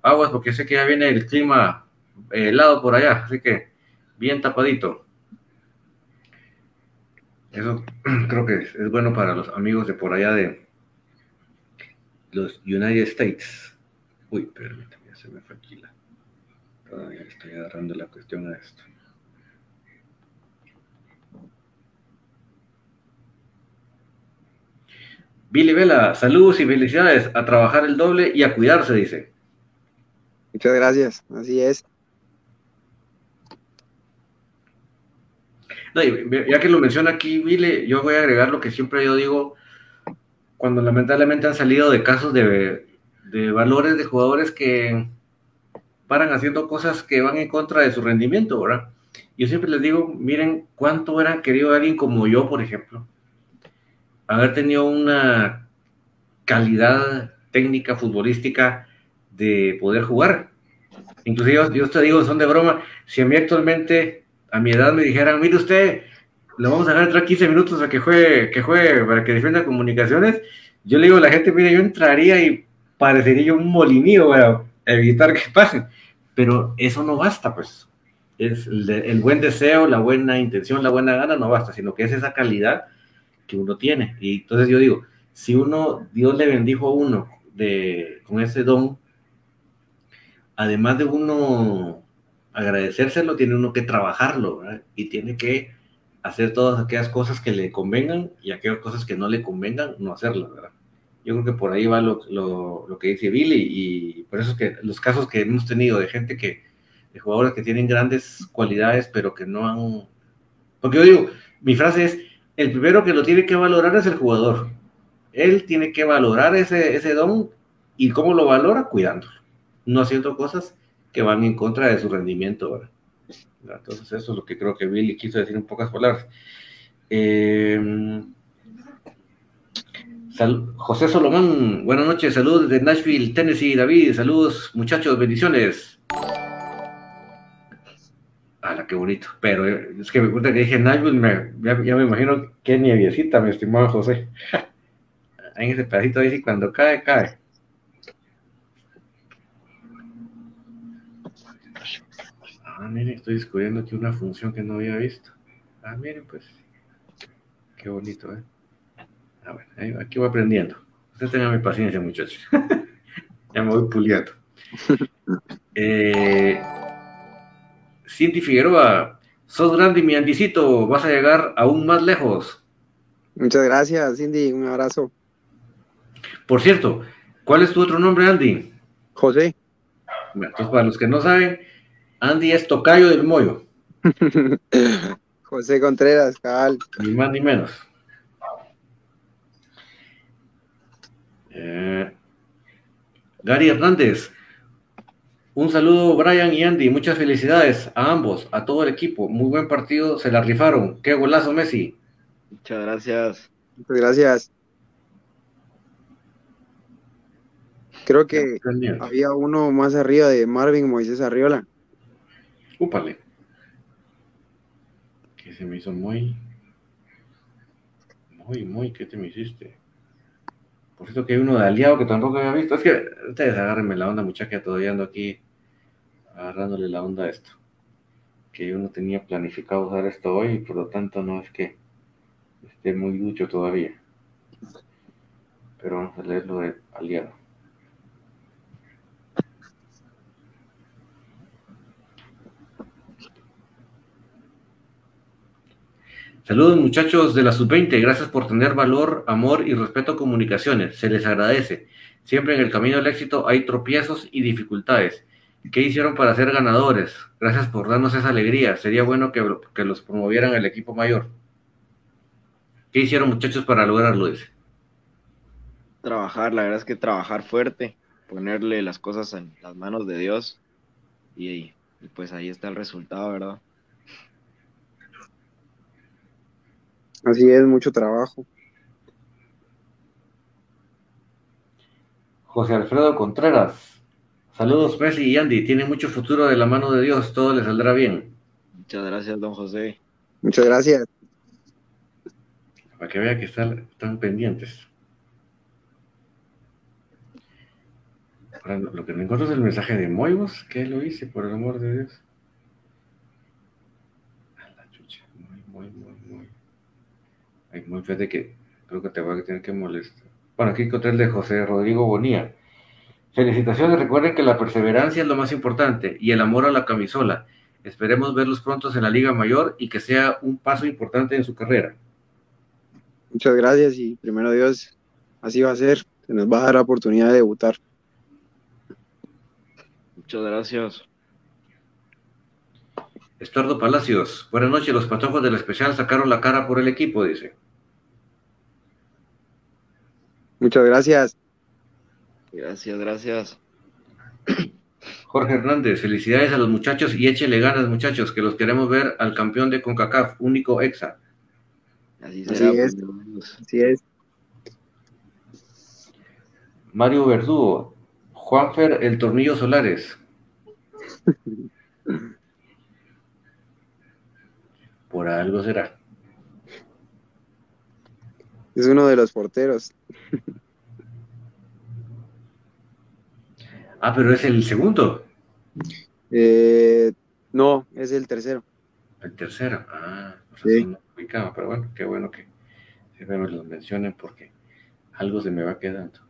Aguas porque sé que ya viene el clima helado por allá, así que bien tapadito. Eso creo que es, bueno para los amigos de por allá de los United States. Uy, permítame, ya se me fue Todavía estoy agarrando la cuestión a esto. Billy Vela, saludos y felicidades a trabajar el doble y a cuidarse, dice. Muchas gracias, así es. Ya que lo menciona aquí, Billy, yo voy a agregar lo que siempre yo digo, cuando lamentablemente han salido de casos de, de valores de jugadores que paran haciendo cosas que van en contra de su rendimiento, ¿verdad? Yo siempre les digo, miren cuánto hubiera querido alguien como yo, por ejemplo, haber tenido una calidad técnica futbolística de poder jugar. Inclusive yo, te digo, son de broma, si a mí actualmente, a mi edad me dijeran, mire usted, le vamos a dejar entrar 15 minutos a que juegue, que juegue para que defienda comunicaciones, yo le digo a la gente, mire, yo entraría y parecería yo un molinillo para evitar que pasen. Pero eso no basta, pues. Es el, el buen deseo, la buena intención, la buena gana no basta, sino que es esa calidad que uno tiene. Y entonces yo digo, si uno, Dios le bendijo a uno de, con ese don, además de uno agradecérselo, tiene uno que trabajarlo, Y tiene que hacer todas aquellas cosas que le convengan y aquellas cosas que no le convengan, no hacerlas, ¿verdad? Yo creo que por ahí va lo, lo, lo que dice Billy y por eso es que los casos que hemos tenido de gente que, de jugadores que tienen grandes cualidades, pero que no han... Porque yo digo, mi frase es, el primero que lo tiene que valorar es el jugador. Él tiene que valorar ese, ese don y cómo lo valora cuidándolo, no haciendo cosas que van en contra de su rendimiento. Entonces eso es lo que creo que Billy quiso decir en pocas palabras. Eh, José Solomón, buenas noches, saludos desde Nashville, Tennessee, David, saludos muchachos, bendiciones. ¡Hala, qué bonito! Pero eh, es que me cuenta que dije Nashville, ya, me imagino qué nieviecita, mi estimado José. en ese pedacito ahí, cuando cae, cae. Ah, miren, estoy descubriendo aquí una función que no había visto. Ah, miren, pues. Qué bonito, ¿eh? Ah, bueno, aquí voy aprendiendo. Usted tenga mi paciencia, muchachos. ya me voy puliendo. Eh, Cindy Figueroa, sos grande, mi Andicito, vas a llegar aún más lejos. Muchas gracias, Cindy, un abrazo. Por cierto, ¿cuál es tu otro nombre, Andy? José. entonces, para los que no saben, Andy es tocayo del mollo. José Contreras, cabal. Ni más ni menos. Eh, Gary Hernández, un saludo Brian y Andy, muchas felicidades a ambos, a todo el equipo, muy buen partido, se la rifaron, qué golazo Messi. Muchas gracias. Muchas gracias. Creo que había uno más arriba de Marvin Moisés Arriola. Úpale. Que se me hizo muy, muy, muy, ¿qué te me hiciste? Por cierto que hay uno de aliado que tampoco había visto. Es que ustedes agárrenme la onda, muchacha, todavía ando aquí agarrándole la onda a esto. Que yo no tenía planificado usar esto hoy y por lo tanto no es que esté muy ducho todavía. Pero vamos a leer lo de aliado. Saludos muchachos de la sub-20, gracias por tener valor, amor y respeto a comunicaciones, se les agradece. Siempre en el camino al éxito hay tropiezos y dificultades. ¿Qué hicieron para ser ganadores? Gracias por darnos esa alegría. Sería bueno que, los promovieran el equipo mayor. ¿Qué hicieron muchachos para lograrlo? Trabajar, la verdad es que trabajar fuerte, ponerle las cosas en las manos de Dios y pues ahí está el resultado, ¿verdad? Así es, mucho trabajo. José Alfredo Contreras. Saludos, Messi y Andy. Tiene mucho futuro de la mano de Dios. Todo le saldrá bien. Muchas gracias, don José. Muchas gracias. Para que vea que están, pendientes. lo que me encuentro es el mensaje de Moivos, que lo hice, por el amor de Dios. Hay muy fíjate que creo que te voy a tener que molestar. Bueno, aquí encontré el de José Rodrigo Bonía. Felicitaciones, recuerden que la perseverancia es lo más importante y el amor a la camisola. Esperemos verlos prontos en la Liga Mayor y que sea un paso importante en su carrera. Muchas gracias y primero Dios, así va a ser. Se nos va a dar la oportunidad de debutar. Muchas gracias. Estuardo Palacios, buenas noches. Los patojos del especial sacaron la cara por el equipo, dice. Muchas gracias. Gracias, gracias. Jorge Hernández, felicidades a los muchachos y échele ganas, muchachos, que los queremos ver al campeón de CONCACAF, único EXA. Así, será, es. Así es. Mario Verdugo, Juanfer, el Tornillo Solares. Por algo será. Es uno de los porteros. Ah, pero es el segundo. Eh, no, es el tercero. El tercero, ah, pues no pero bueno, qué bueno que siempre me lo mencionen porque algo se me va quedando.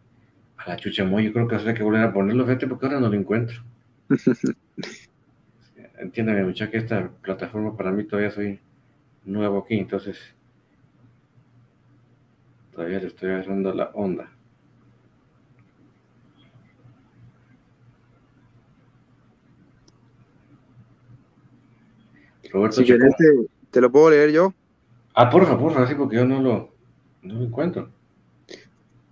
A la chucha muy, yo creo que habrá que volver a ponerlo, fíjate, porque ahora no lo encuentro. Entiéndame, muchacha, que esta plataforma para mí todavía soy nuevo aquí, entonces Todavía le estoy agarrando la onda. Roberto si querés, te, lo puedo leer yo. Ah, porfa, porfa, sí, porque yo no lo, no lo encuentro.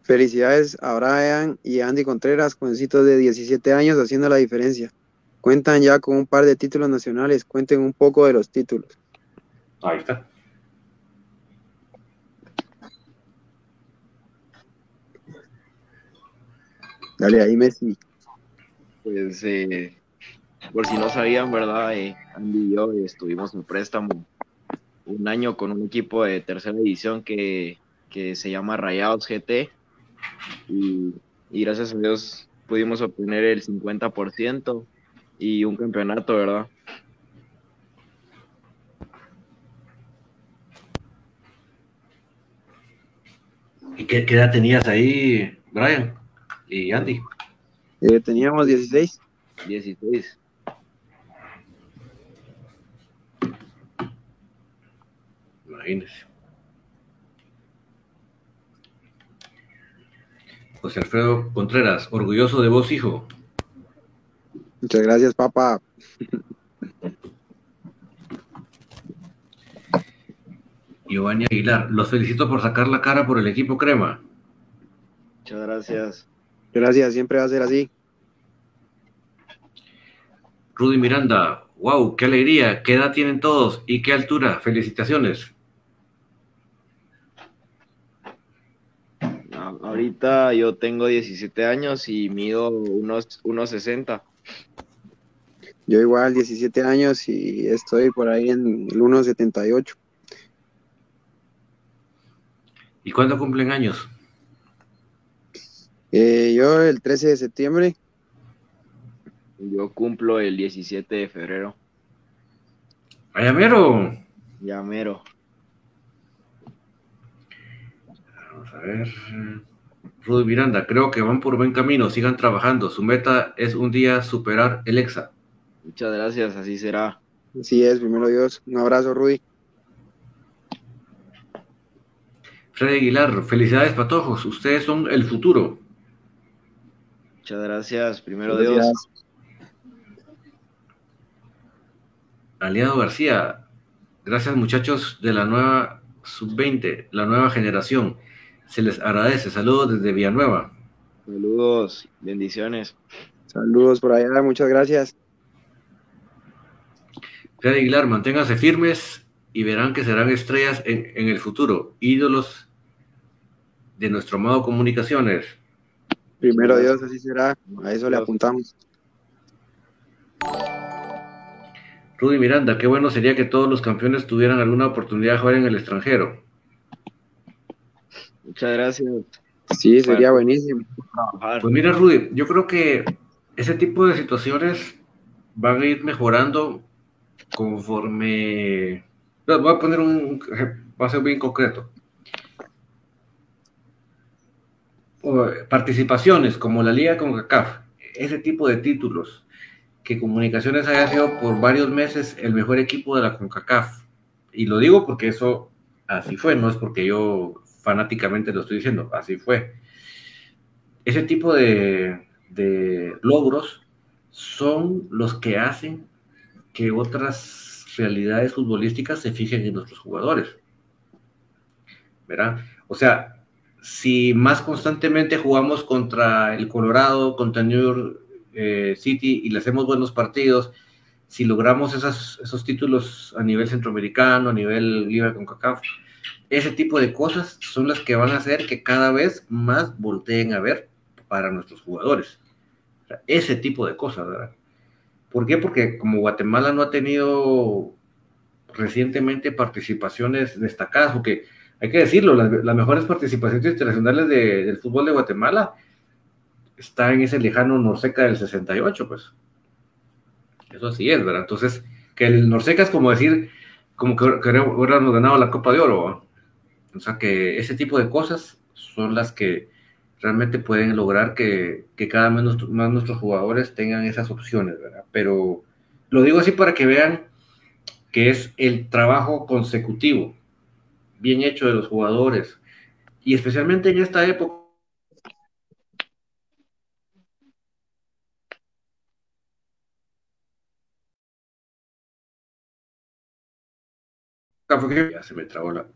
Felicidades a Brian y Andy Contreras, jovencitos de 17 años haciendo la diferencia. Cuentan ya con un par de títulos nacionales, cuenten un poco de los títulos. Ahí está. Dale ahí, Messi. Pues, eh, por si no sabían, ¿verdad? Eh, Andy y yo estuvimos en préstamo un año con un equipo de tercera edición que, se llama Rayados GT y, gracias a Dios pudimos obtener el 50% y un campeonato, ¿verdad? ¿Y qué, qué edad tenías ahí, Brian? ¿Y Andy? Eh, teníamos 16. 16. Imagínese. José Alfredo Contreras, orgulloso de vos, hijo. Muchas gracias, papá. Giovanni Aguilar, los felicito por sacar la cara por el equipo Crema. Muchas gracias. Gracias, siempre va a ser así. Rudy Miranda, wow, qué alegría, qué edad tienen todos y qué altura, felicitaciones. Ahorita yo tengo 17 años y mido unos, unos 60. Yo igual, 17 años y estoy por ahí en el 1.78. ¿Y cuándo cumplen años? Eh, yo el 13 de septiembre. Yo cumplo el 17 de febrero. ¡Ayamero! Llamero. Vamos a ver. Rudy Miranda, creo que van por buen camino, sigan trabajando. Su meta es un día superar el EXA. Muchas gracias, así será. Así es, primero Dios. Un abrazo, Rudy. Freddy Aguilar, felicidades, patojos. Ustedes son el futuro. Muchas gracias, primero Dios. Aliado García, gracias muchachos de la nueva sub-20, la nueva generación. Se les agradece. Saludos desde Villanueva. Saludos, bendiciones. Saludos por allá, muchas gracias. Freddy Aguilar, manténganse firmes y verán que serán estrellas en, en el futuro, ídolos de nuestro modo comunicaciones. Primero Dios, así será. A eso le apuntamos. Rudy Miranda, qué bueno sería que todos los campeones tuvieran alguna oportunidad de jugar en el extranjero. Muchas gracias. Sí, sería buenísimo. Pues mira, Rudy, yo creo que ese tipo de situaciones van a ir mejorando conforme. Voy a poner un. Va a ser bien concreto. Participaciones como la Liga con CACAF, ese tipo de títulos, que Comunicaciones haya sido por varios meses el mejor equipo de la CONCACAF. Y lo digo porque eso así fue, no es porque yo fanáticamente lo estoy diciendo, así fue. Ese tipo de, de logros son los que hacen que otras realidades futbolísticas se fijen en nuestros jugadores. ¿Verdad? O sea, si más constantemente jugamos contra el Colorado, contra New York eh, City y le hacemos buenos partidos, si logramos esos títulos a nivel centroamericano, a nivel libre con CACAF, ese tipo de cosas son las que van a hacer que cada vez más volteen a ver para nuestros jugadores. Ese tipo de cosas, ¿verdad? ¿Por qué? Porque como Guatemala no ha tenido recientemente participaciones destacadas, porque hay que decirlo, las, mejores participaciones internacionales de, del fútbol de Guatemala está en ese lejano Norseca del 68, pues. Eso así es, ¿verdad? Entonces, que el Norseca es como decir, como que, que hubiéramos ganado la Copa de Oro. O sea, que ese tipo de cosas son las que realmente pueden lograr que, que cada vez nuestro, más nuestros jugadores tengan esas opciones, ¿verdad? Pero lo digo así para que vean que es el trabajo consecutivo, bien hecho de los jugadores, y especialmente en esta época. Ya se me trabó la,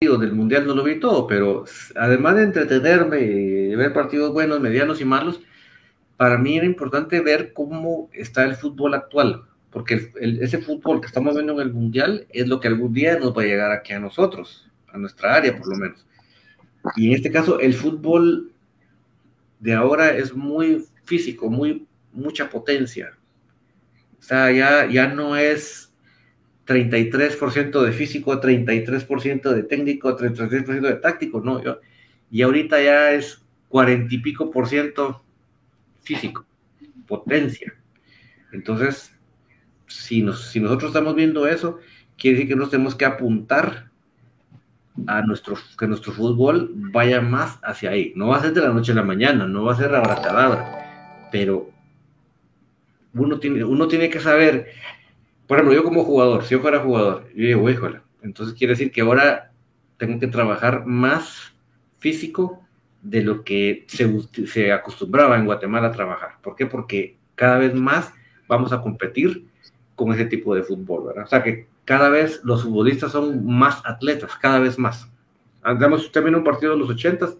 del Mundial no lo vi todo, pero además de entretenerme y ver partidos buenos, medianos y malos, para mí era importante ver cómo está el fútbol actual, porque ese fútbol que estamos viendo en el Mundial es lo que algún día nos va a llegar aquí a nosotros, a nuestra área por lo menos. Y en este caso, el fútbol de ahora es muy físico, muy, mucha potencia. O sea, ya, ya no es 33% de físico, 33% de técnico, 33% de táctico, no, yo, y ahorita ya es 40 y pico por ciento físico, potencia. Entonces, si, nos, si nosotros estamos viendo eso, quiere decir que nos tenemos que apuntar a nuestro, que nuestro fútbol vaya más hacia ahí. No va a ser de la noche a la mañana, no va a ser abracadabra, pero uno tiene, uno tiene que saber por ejemplo, yo como jugador, si yo fuera jugador, yo digo, híjole, entonces quiere decir que ahora tengo que trabajar más físico de lo que se, se, acostumbraba en Guatemala a trabajar. ¿Por qué? Porque cada vez más vamos a competir con ese tipo de fútbol, ¿verdad? O sea que cada vez los futbolistas son más atletas, cada vez más. Andamos, usted viene un partido de los ochentas,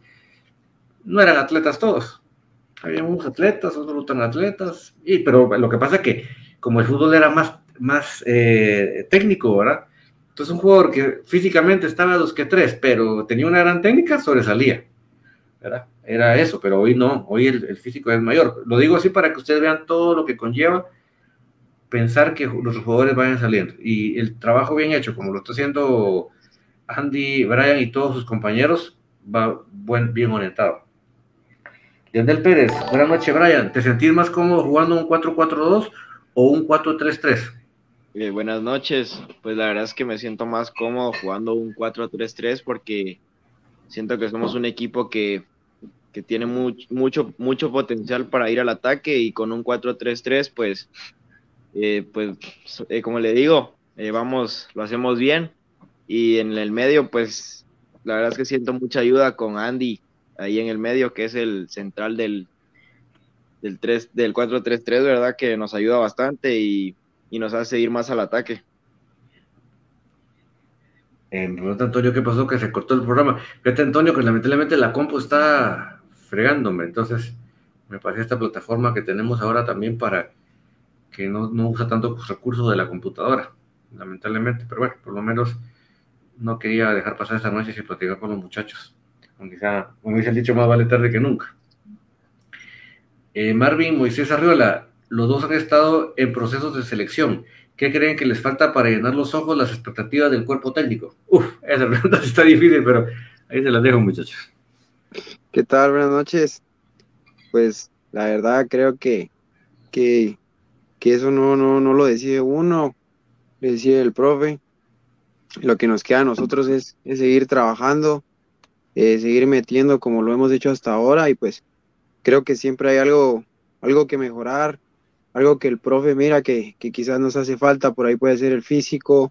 no eran atletas todos. Había unos atletas, otros no tan atletas, y, pero lo que pasa es que como el fútbol era más, más eh, técnico, ¿verdad? Entonces un jugador que físicamente estaba a dos que tres, pero tenía una gran técnica, sobresalía. ¿verdad? Era eso, pero hoy no, hoy el, el, físico es mayor. Lo digo así para que ustedes vean todo lo que conlleva pensar que los jugadores vayan saliendo. Y el trabajo bien hecho, como lo está haciendo Andy, Brian y todos sus compañeros, va bien orientado. Yandel Pérez, buenas noches, Brian. ¿Te sentís más cómodo jugando un 4-4-2 o un 4-3-3? Eh, buenas noches. Pues la verdad es que me siento más cómodo jugando un 4-3-3 porque siento que somos un equipo que, que tiene mucho, mucho, mucho potencial para ir al ataque y con un 4-3-3 pues eh, pues eh, como le digo, eh, vamos, lo hacemos bien y en el medio pues la verdad es que siento mucha ayuda con Andy ahí en el medio que es el central del del 3 del 4-3-3, ¿verdad? Que nos ayuda bastante y, y nos hace ir más al ataque. Eh, pregunta Antonio qué pasó, que se cortó el programa. Fíjate, Antonio, que lamentablemente la compu está fregándome. Entonces, me parece esta plataforma que tenemos ahora también para que no, no usa tanto recursos de la computadora, lamentablemente, pero bueno, por lo menos no quería dejar pasar esta noche sin platicar con los muchachos, aunque sea, como dice el dicho, más vale tarde que nunca. Eh, Marvin, Moisés Arriola, los dos han estado en procesos de selección. ¿Qué creen que les falta para llenar los ojos las expectativas del cuerpo técnico? Uf, esa pregunta está difícil, pero ahí se las dejo, muchachos. ¿Qué tal? Buenas noches. Pues la verdad creo que, que que eso no, no, no lo decide uno, lo decide el profe. Lo que nos queda a nosotros es, es seguir trabajando, eh, seguir metiendo como lo hemos hecho hasta ahora y pues creo que siempre hay algo, algo que mejorar, algo que el profe mira que, que quizás nos hace falta, por ahí puede ser el físico,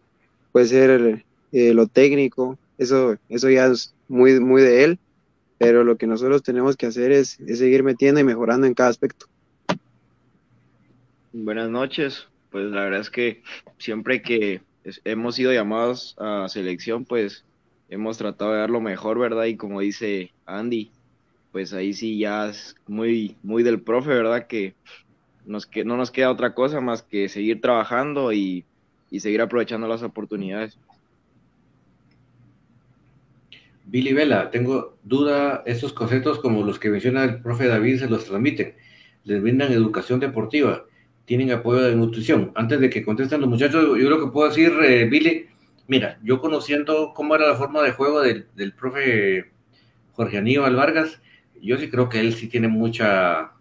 puede ser eh, lo técnico, eso, eso ya es muy, muy de él, pero lo que nosotros tenemos que hacer es, es seguir metiendo y mejorando en cada aspecto. Buenas noches. Pues la verdad es que siempre que hemos sido llamados a selección, pues hemos tratado de dar lo mejor, ¿verdad? Y como dice Andy, pues ahí sí ya es muy, muy del profe, ¿verdad? Que, nos, que no nos queda otra cosa más que seguir trabajando y, y seguir aprovechando las oportunidades. Billy Vela, tengo duda, estos conceptos como los que menciona el profe David se los transmiten, les brindan educación deportiva tienen apoyo de nutrición. Antes de que contesten los muchachos, yo lo que puedo decir, eh, Billy, mira, yo conociendo cómo era la forma de juego del, del profe Jorge Aníbal Vargas, yo sí creo que él sí tiene mucha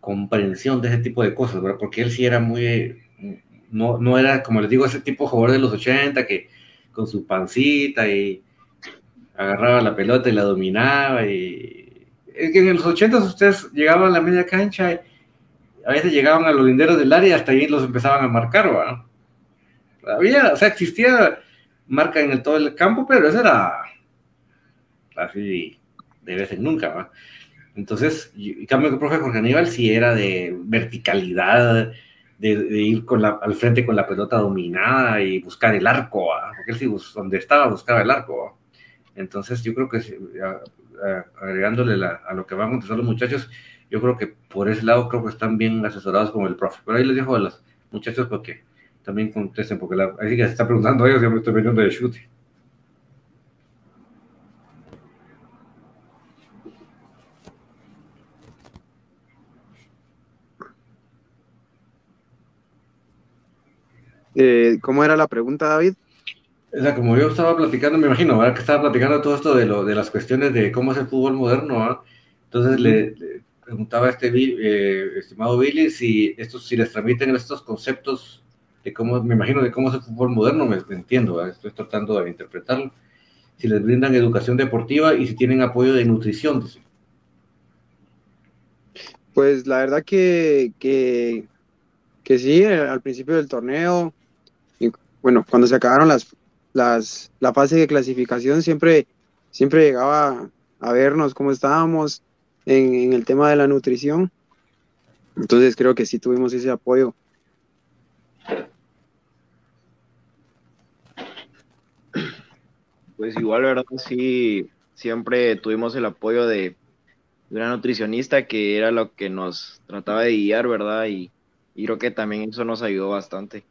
comprensión de ese tipo de cosas, ¿verdad? Porque él sí era muy, no, no era, como les digo, ese tipo de jugador de los 80 que con su pancita y agarraba la pelota y la dominaba y es que en los 80 ustedes llegaban a la media cancha y a veces llegaban a los linderos del área y hasta ahí los empezaban a marcar, ¿va? Había, o sea, existía marca en todo el campo, pero eso era así de vez en nunca, ¿va? Entonces, en cambio, el profe Jorge Aníbal sí era de verticalidad, de, ir al frente con la pelota dominada y buscar el arco, ¿va? porque él sí, donde estaba buscaba el arco. Entonces, yo creo que agregándole a lo que van a contestar los muchachos, yo creo que por ese lado creo que están bien asesorados como el profe. Pero ahí les dejo a los muchachos porque también contesten, porque la, ahí que se está preguntando a ellos, yo me estoy veniendo de chute. Eh, ¿Cómo era la pregunta, David? O sea, como yo estaba platicando, me imagino, ¿verdad? Que estaba platicando todo esto de, lo, de las cuestiones de cómo es el fútbol moderno, ¿verdad? Entonces le, le, preguntaba este eh, estimado Billy si estos si les transmiten estos conceptos de cómo me imagino de cómo es el fútbol moderno me, entiendo estoy tratando de interpretarlo. Si les brindan educación deportiva y si tienen apoyo de nutrición pues la verdad que, que que sí al principio del torneo bueno cuando se acabaron las las la fase de clasificación siempre siempre llegaba a vernos cómo estábamos en, el tema de la nutrición. Entonces creo que sí tuvimos ese apoyo. Pues igual, ¿verdad? Sí, siempre tuvimos el apoyo de, de una nutricionista que era lo que nos trataba de guiar, ¿verdad? Y, y creo que también eso nos ayudó bastante.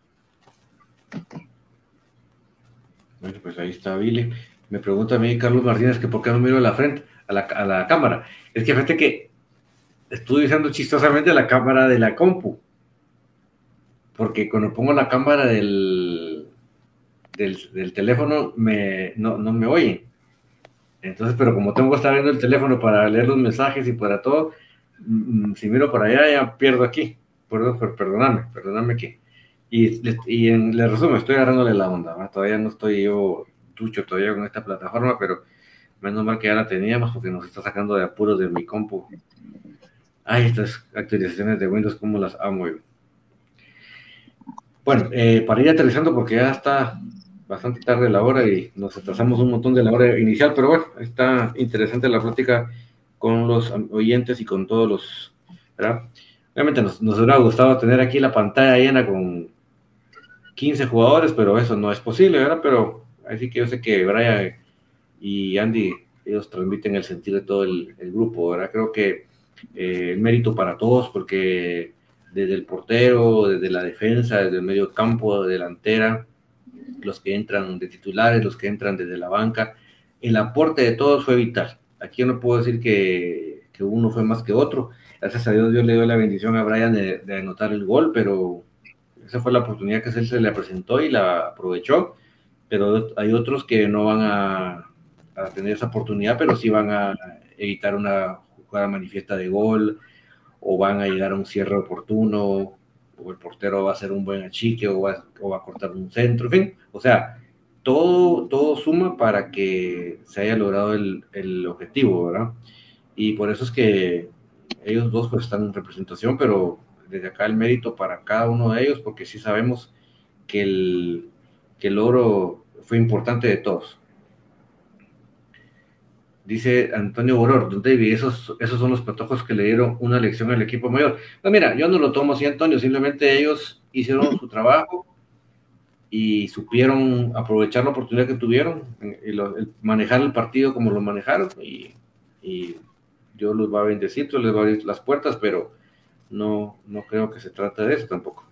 Bueno, pues ahí está Vile. Me pregunta a mí Carlos Martínez que por qué no miro a la frente, a la, a la cámara. Es que fíjate que estuve usando chistosamente la cámara de la compu. Porque cuando pongo la cámara del, del, teléfono me, no, no me oyen. Entonces, pero como tengo que estar viendo el teléfono para leer los mensajes y para todo, mm, si miro para allá ya pierdo aquí. Perdón, perdóname, perdóname aquí. Y, y en, le resumo, estoy agarrándole la onda. Todavía no estoy yo ducho todavía con esta plataforma, pero menos mal que ya la teníamos porque nos está sacando de apuros de mi compu. Ay, estas actualizaciones de Windows, cómo las amo. Bueno, eh, para ir aterrizando, porque ya está bastante tarde la hora y nos atrasamos un montón de la hora inicial, pero bueno, está interesante la plática con los oyentes y con todos los, ¿verdad? Obviamente nos, nos hubiera gustado tener aquí la pantalla llena con 15 jugadores, pero eso no es posible, ¿verdad? Pero así que yo sé que Brian y Andy, ellos transmiten el sentir de todo el, el grupo, ¿verdad? Creo que eh, mérito para todos porque desde el portero, desde la defensa, desde el medio campo, delantera, los que entran de titulares, los que entran desde la banca, el aporte de todos fue vital. Aquí yo no puedo decir que, uno fue más que otro. Gracias a Dios, Dios le dio la bendición a Brian de, de anotar el gol, pero esa fue la oportunidad que él se le presentó y la aprovechó. Pero hay otros que no van a, a tener esa oportunidad, pero sí van a evitar una jugada manifiesta de gol, o van a llegar a un cierre oportuno, o el portero va a hacer un buen achique, o va, a cortar un centro, en fin, o sea, todo, todo suma para que se haya logrado el, el objetivo, ¿verdad? Y por eso es que ellos dos pues están en representación, pero desde acá el mérito para cada uno de ellos, porque sí sabemos que el, que el logro fue importante de todos. Dice Antonio Boror, don David, esos, esos son los patojos que le dieron una lección al equipo mayor. No, mira, yo no lo tomo así, Antonio, simplemente ellos hicieron su trabajo y supieron aprovechar la oportunidad que tuvieron, y manejar el partido como lo manejaron, y, y Dios los va a bendecir, Dios les va a abrir las puertas, pero no, no creo que se trate de eso tampoco.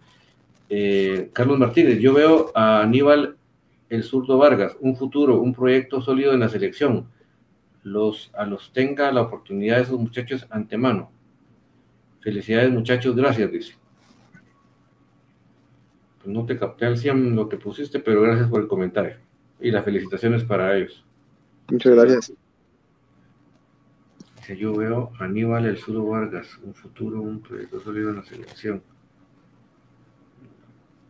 Eh, Carlos Martínez, yo veo a Aníbal el zurdo Vargas, un futuro, un proyecto sólido en la selección los, a los tenga la oportunidad de esos muchachos antemano. Felicidades muchachos, gracias, dice. Pues no te capté al 100 lo que pusiste, pero gracias por el comentario. Y las felicitaciones para ellos. Muchas gracias. Dice, yo veo a Aníbal El Sudo Vargas, un futuro, un proyecto sólido en la selección.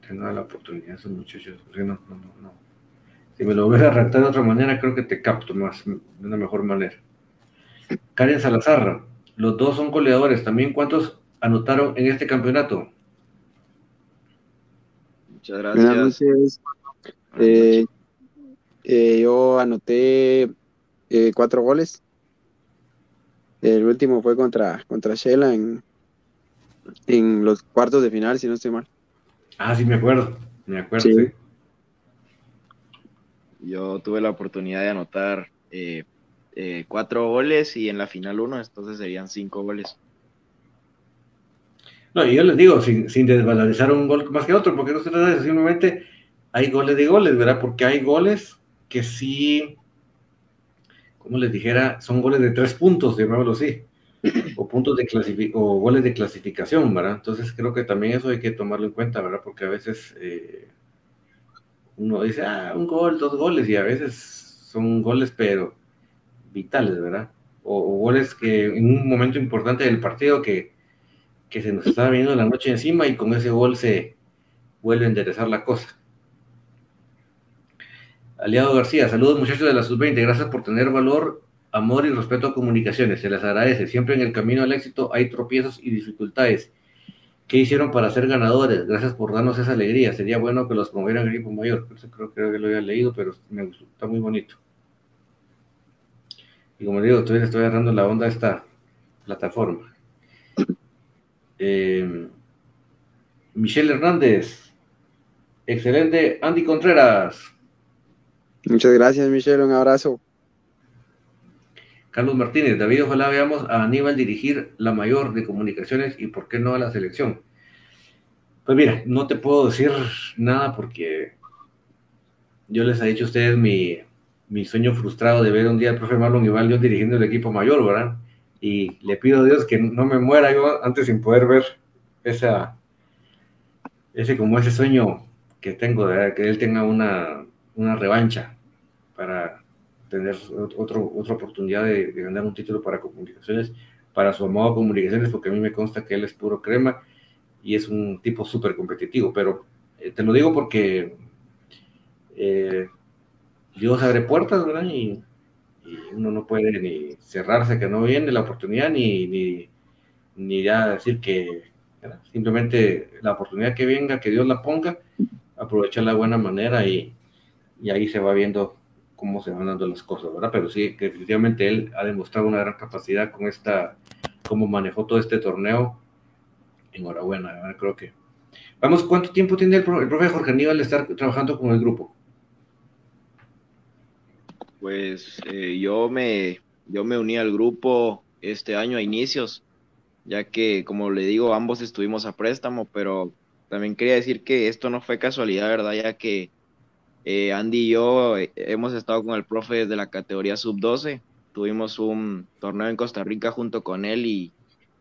Tenga la oportunidad esos muchachos. No, no, no, no. Si me lo ves a redactar de otra manera, creo que te capto más, de una mejor manera. Karen Salazar, los dos son goleadores. También, ¿cuántos anotaron en este campeonato? Muchas gracias. Eh, eh, yo anoté eh, cuatro goles. El último fue contra, contra Shela en, en los cuartos de final, si no estoy mal. Ah, sí, me acuerdo. Me acuerdo, sí. Yo tuve la oportunidad de anotar eh, eh, cuatro goles y en la final uno, entonces serían cinco goles. No, y yo les digo, sin, desvalorizar un gol más que otro, porque no se trata de simplemente hay goles de goles, ¿verdad? Porque hay goles que sí, como les dijera, son goles de tres puntos, llamémoslo así, o puntos de o goles de clasificación, ¿verdad? Entonces creo que también eso hay que tomarlo en cuenta, ¿verdad? Porque a veces eh, uno dice, ah, un gol, dos goles, y a veces son goles, pero vitales, ¿verdad? O, goles que en un momento importante del partido que, que se nos está viniendo la noche encima y con ese gol se vuelve a enderezar la cosa. Aliado García, saludos muchachos de la sub-20, gracias por tener valor, amor y respeto a comunicaciones, se les agradece. Siempre en el camino al éxito hay tropiezos y dificultades ¿Qué hicieron para ser ganadores? Gracias por darnos esa alegría. Sería bueno que los promovieran equipo mayor. Creo, creo, que lo había leído, pero me gustó. Está muy bonito. Y como digo, estoy, estoy agarrando la onda a esta plataforma. Eh, Michelle Hernández. Excelente. Andy Contreras. Muchas gracias, Michelle. Un abrazo. Carlos Martínez, David, ojalá veamos a Aníbal dirigir la mayor de comunicaciones y por qué no a la selección. Pues mira, no te puedo decir nada porque yo les he dicho a ustedes mi, mi sueño frustrado de ver un día al profe Marlon Ibaldo dirigiendo el equipo mayor, ¿verdad? Y le pido a Dios que no me muera yo antes sin poder ver esa, ese como ese sueño que tengo de que él tenga una, una revancha para tener otro, otra oportunidad de, ganar un título para comunicaciones, para su amado comunicaciones, porque a mí me consta que él es puro crema y es un tipo súper competitivo, pero eh, te lo digo porque eh, Dios abre puertas, ¿verdad? Y, uno no puede ni cerrarse que no viene la oportunidad, ni, ni, ni ya decir que simplemente la oportunidad que venga, que Dios la ponga, aprovecharla de buena manera y, y ahí se va viendo cómo se van dando las cosas, ¿verdad? Pero sí, que definitivamente él ha demostrado una gran capacidad con esta, cómo manejó todo este torneo. Enhorabuena, ¿verdad? creo que. Vamos, ¿cuánto tiempo tiene el, profe Jorge Aníbal de estar trabajando con el grupo? Pues eh, yo, me, yo me uní al grupo este año a inicios, ya que, como le digo, ambos estuvimos a préstamo, pero también quería decir que esto no fue casualidad, ¿verdad? Ya que eh, Andy y yo eh, hemos estado con el profe desde la categoría sub-12. Tuvimos un torneo en Costa Rica junto con él y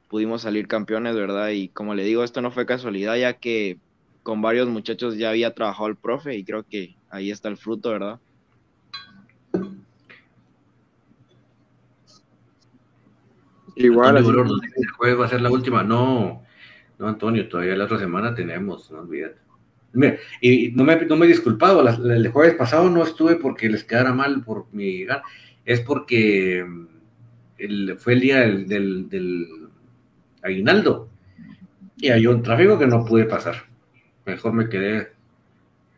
pudimos salir campeones, ¿verdad? Y como le digo, esto no fue casualidad, ya que con varios muchachos ya había trabajado el profe y creo que ahí está el fruto, ¿verdad? Igual. el jueves va a ser la última. No, no, Antonio, todavía la otra semana tenemos, no olvídate y no me, no me he disculpado, el jueves pasado no estuve porque les quedara mal por mi es porque mm, fue el día del, del, aguinaldo y hay un tráfico que no pude pasar. Mejor me quedé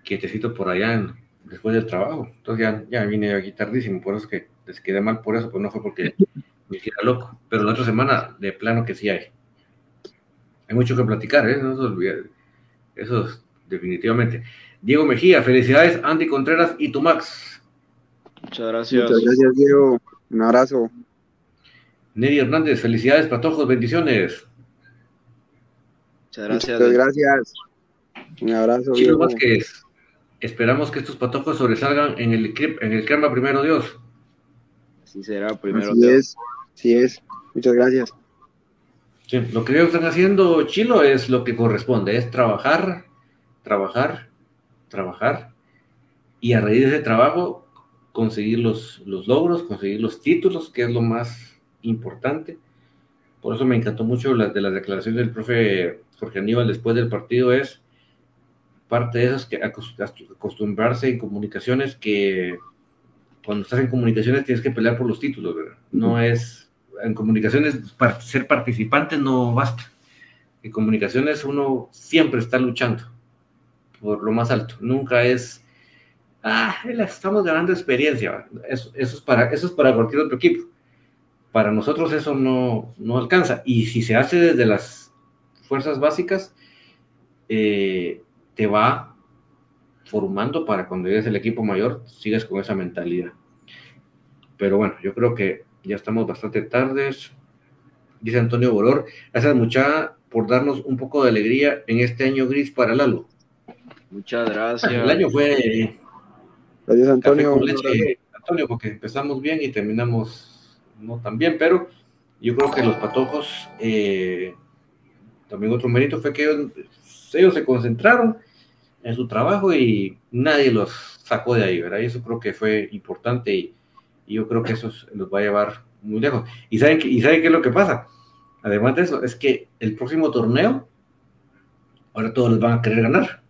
quietecito por allá después del trabajo. Entonces ya, ya vine aquí tardísimo, por eso es que les quedé mal por eso, pues no fue porque me hiciera loco. Pero la otra semana, de plano que sí hay. Hay mucho que platicar, ¿eh? No se olviden. Eso definitivamente. Diego Mejía, felicidades, Andy Contreras y tu Max. Muchas gracias. Muchas gracias, Diego. Un abrazo. Neri Hernández, felicidades, patojos, bendiciones. Muchas gracias. Muchas gracias. Un abrazo. Chilo Vázquez, esperamos que estos patojos sobresalgan en el, en el crema primero Dios. Así será, primero Así es, sí es. Muchas gracias. Sí, lo que ellos están haciendo, Chilo, es lo que corresponde, es trabajar trabajar, trabajar y a raíz de ese trabajo conseguir los, los logros, conseguir los títulos, que es lo más importante. Por eso me encantó mucho la, de las declaraciones del profe Jorge Aníbal después del partido, es parte de esas que acostumbrarse en comunicaciones que cuando estás en comunicaciones tienes que pelear por los títulos, No es, en comunicaciones ser participante no basta. En comunicaciones uno siempre está luchando por lo más alto. Nunca es, ah, estamos ganando experiencia. Eso, es para, eso es para cualquier otro equipo. Para nosotros eso no, no alcanza. Y si se hace desde las fuerzas básicas, eh, te va formando para cuando llegues el equipo mayor, sigas con esa mentalidad. Pero bueno, yo creo que ya estamos bastante tardes. Dice Antonio Boror, gracias mucha por darnos un poco de alegría en este año gris para Lalo. Muchas gracias. El año fue. Gracias, Antonio. Antonio, porque empezamos bien y terminamos no tan bien, pero yo creo que los patojos, eh, también otro mérito fue que ellos, se concentraron en su trabajo y nadie los sacó de ahí, ¿verdad? Y eso creo que fue importante y, yo creo que eso los va a llevar muy lejos. ¿Y saben, ¿Y saben qué es lo que pasa? Además de eso, es que el próximo torneo, ahora todos les van a querer ganar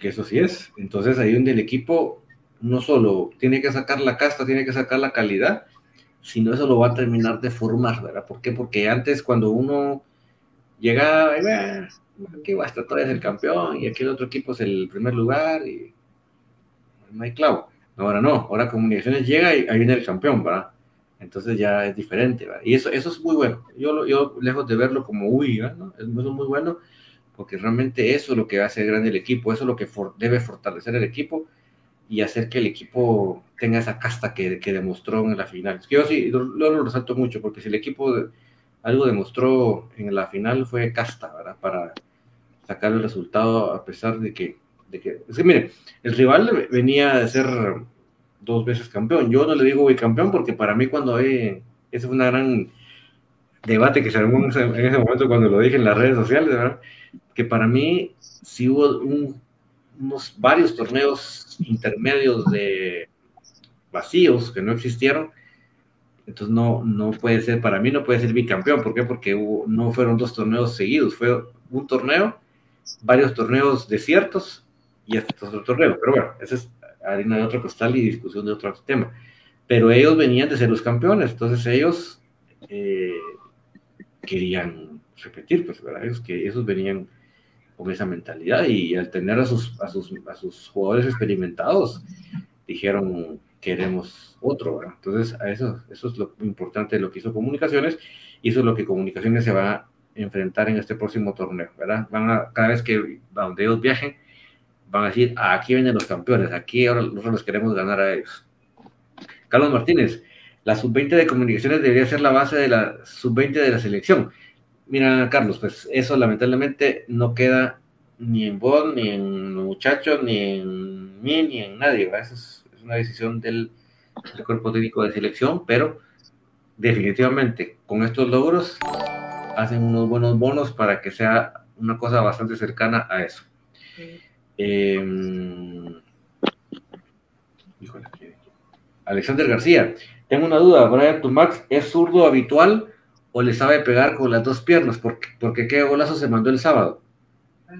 que eso sí es. Entonces ahí donde el equipo no solo tiene que sacar la casta, tiene que sacar la calidad, sino eso lo va a terminar de formar, ¿verdad? ¿Por qué? Porque antes cuando uno llegaba, aquí va a estar todavía el campeón y aquí el otro equipo es el primer lugar y no hay clavo. Ahora no, ahora Comunicaciones llega y ahí viene el campeón, ¿verdad? Entonces ya es diferente, ¿verdad? Y eso, eso es muy bueno. Yo, yo lejos de verlo como, uy, ¿no? es muy bueno, porque realmente eso es lo que hace grande el equipo, eso es lo que debe fortalecer el equipo y hacer que el equipo tenga esa casta que, demostró en la final. Yo sí lo, resalto mucho, porque si el equipo algo demostró en la final fue casta, ¿verdad? Para sacar el resultado a pesar de que, de que es que mire, el rival venía de ser dos veces campeón. Yo no le digo campeón porque para mí cuando hay, ese fue un gran debate que se armó en ese, momento cuando lo dije en las redes sociales, ¿verdad? Que para mí sí hubo unos varios torneos intermedios de vacíos que no existieron. Entonces no, no puede ser, para mí no puede ser bicampeón. ¿Por qué? Porque no fueron dos torneos seguidos, fue un torneo, varios torneos desiertos y este otro torneo. Pero bueno, ese es harina de otro costal y discusión de otro tema. Pero ellos venían de ser los campeones, entonces ellos eh, querían repetir, pues, ¿verdad? Ellos, que esos venían con esa mentalidad y al tener a sus, a sus, a sus jugadores experimentados, dijeron, queremos otro, ¿verdad? Entonces, a eso, eso es lo importante de lo que hizo Comunicaciones y eso es lo que Comunicaciones se va a enfrentar en este próximo torneo, ¿verdad? Van a, cada vez que a donde ellos viajen, van a decir, aquí vienen los campeones, aquí ahora nosotros los queremos ganar a ellos. Carlos Martínez, la sub-20 de comunicaciones debería ser la base de la sub-20 de la selección. Mira, Carlos, pues eso lamentablemente no queda ni en vos, ni en los muchachos, ni en mí, ni en nadie. Esa es, una decisión del, cuerpo técnico de selección, pero definitivamente con estos logros hacen unos buenos bonos para que sea una cosa bastante cercana a eso. Em, Alexander García, tengo una duda, Brian Tumax, ¿es zurdo habitual o le sabe pegar con las dos piernas? Porque, porque qué golazo se mandó el sábado.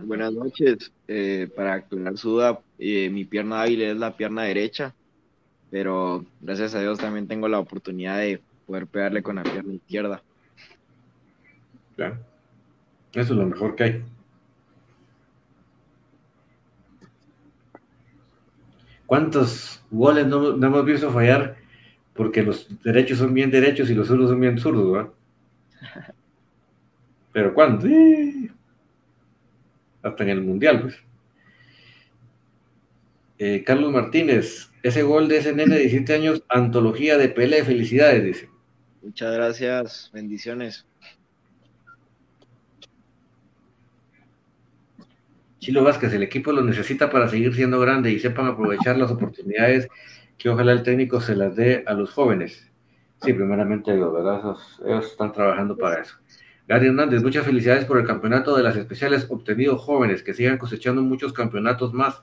Buenas noches. Eh, para aclarar su duda, eh, mi pierna hábil es la pierna derecha, pero gracias a Dios también tengo la oportunidad de poder pegarle con la pierna izquierda. Claro. Eso es lo mejor que hay. ¿Cuántos goles no, hemos visto fallar? Porque los derechos son bien derechos y los zurdos son bien zurdos, ¿verdad? Pero ¿cuántos? Hasta en el Mundial, pues. Eh, Carlos Martínez, ese gol de ese nene de 17 años, antología de pelea, felicidades, dice. Muchas gracias, bendiciones. Chilo Vázquez, el equipo lo necesita para seguir siendo grande y sepan aprovechar las oportunidades que ojalá el técnico se las dé a los jóvenes. Sí, primeramente ¿verdad? ellos están trabajando para eso. Gary Hernández, muchas felicidades por el campeonato de las especiales obtenido jóvenes, que sigan cosechando muchos campeonatos más.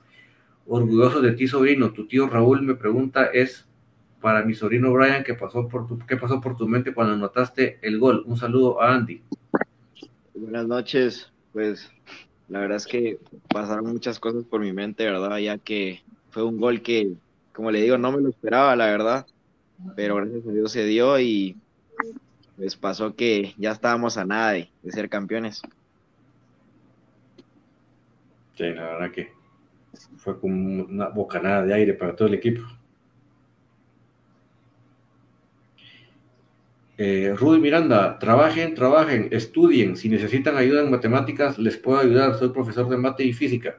Orgulloso de ti, sobrino. Tu tío Raúl me pregunta, es para mi sobrino Brian, ¿qué pasó por tu, qué pasó por tu mente cuando notaste el gol? Un saludo a Andy. Buenas noches, pues la verdad es que pasaron muchas cosas por mi mente, ¿verdad? Ya que fue un gol que, como le digo, no me lo esperaba, la verdad. Pero gracias a Dios se dio y pues pasó que ya estábamos a nada de, ser campeones. Sí, la verdad que fue como una bocanada de aire para todo el equipo. Eh, Rudy Miranda, trabajen, trabajen, estudien. Si necesitan ayuda en matemáticas, les puedo ayudar. Soy profesor de mate y física.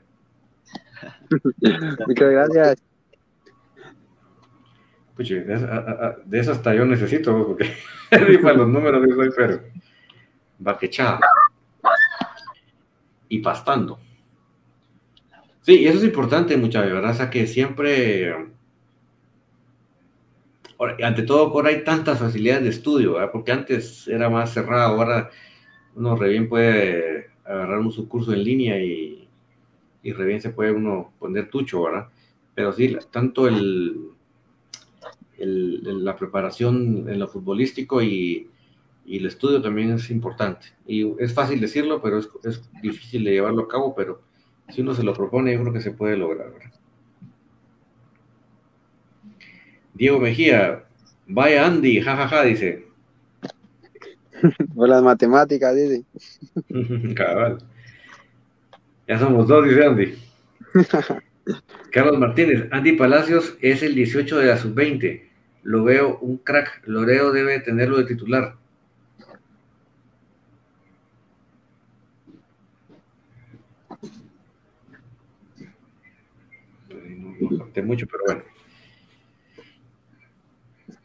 Muchas gracias. Puche, de, esas hasta yo necesito, porque los números de soy, pero baquechada. Y pastando. Sí, eso es importante, mucha verdad, o sea que siempre ante todo, ahora hay tantas facilidades de estudio, porque antes era más cerrado, ahora uno re bien puede agarrar un curso en línea y, y re bien se puede uno poner tucho, ¿verdad? Pero sí, tanto el, la preparación en lo futbolístico y, y, el estudio también es importante. Y es fácil decirlo, pero es, es, difícil de llevarlo a cabo, pero si uno se lo propone, yo creo que se puede lograr. Diego Mejía, vaya Andy, jajaja, dice. O las matemáticas, dice. Cabal. Ya somos dos, dice Andy. Carlos Martínez, Andy Palacios es el 18 de la sub-20. Lo veo un crack. Loreo debe tenerlo de titular. conté mucho, pero bueno.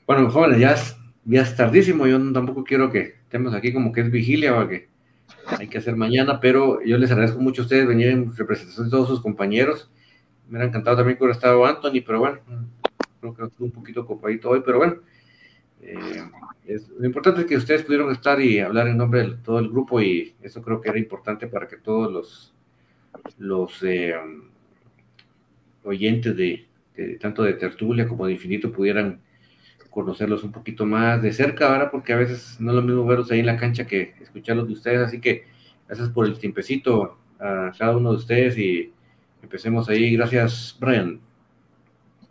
Bueno, jóvenes, ya es, ya es tardísimo, yo tampoco quiero que estemos aquí como que es vigilia o que hay que hacer mañana, pero yo les agradezco mucho a ustedes venir en representación de todos sus compañeros. Me ha encantado también que hubiera estado Anthony, pero bueno, creo que estuvo un poquito copadito hoy, pero bueno. Eh, lo importante es que ustedes pudieron estar y hablar en nombre de todo el grupo y eso creo que era importante para que todos los, los eh, oyentes de, tanto de tertulia como de infinito pudieran conocerlos un poquito más de cerca ahora porque a veces no es lo mismo verlos ahí en la cancha que escucharlos de ustedes así que gracias por el tiempecito a cada uno de ustedes y empecemos ahí gracias Brian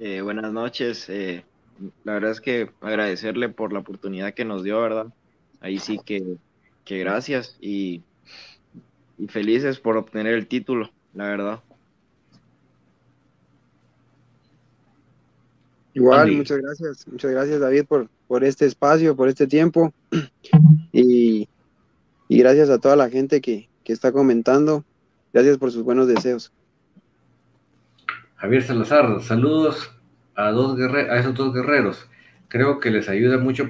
eh, buenas noches. Eh, la verdad es que agradecerle por la oportunidad que nos dio verdad ahí sí que, que gracias y, y felices por obtener el título la verdad. Igual, muchas gracias, muchas gracias David por, por este espacio, por este tiempo. Y, gracias a toda la gente que, está comentando. Gracias por sus buenos deseos. Javier Salazar, saludos a, dos a esos dos guerreros. Creo que les ayuda mucho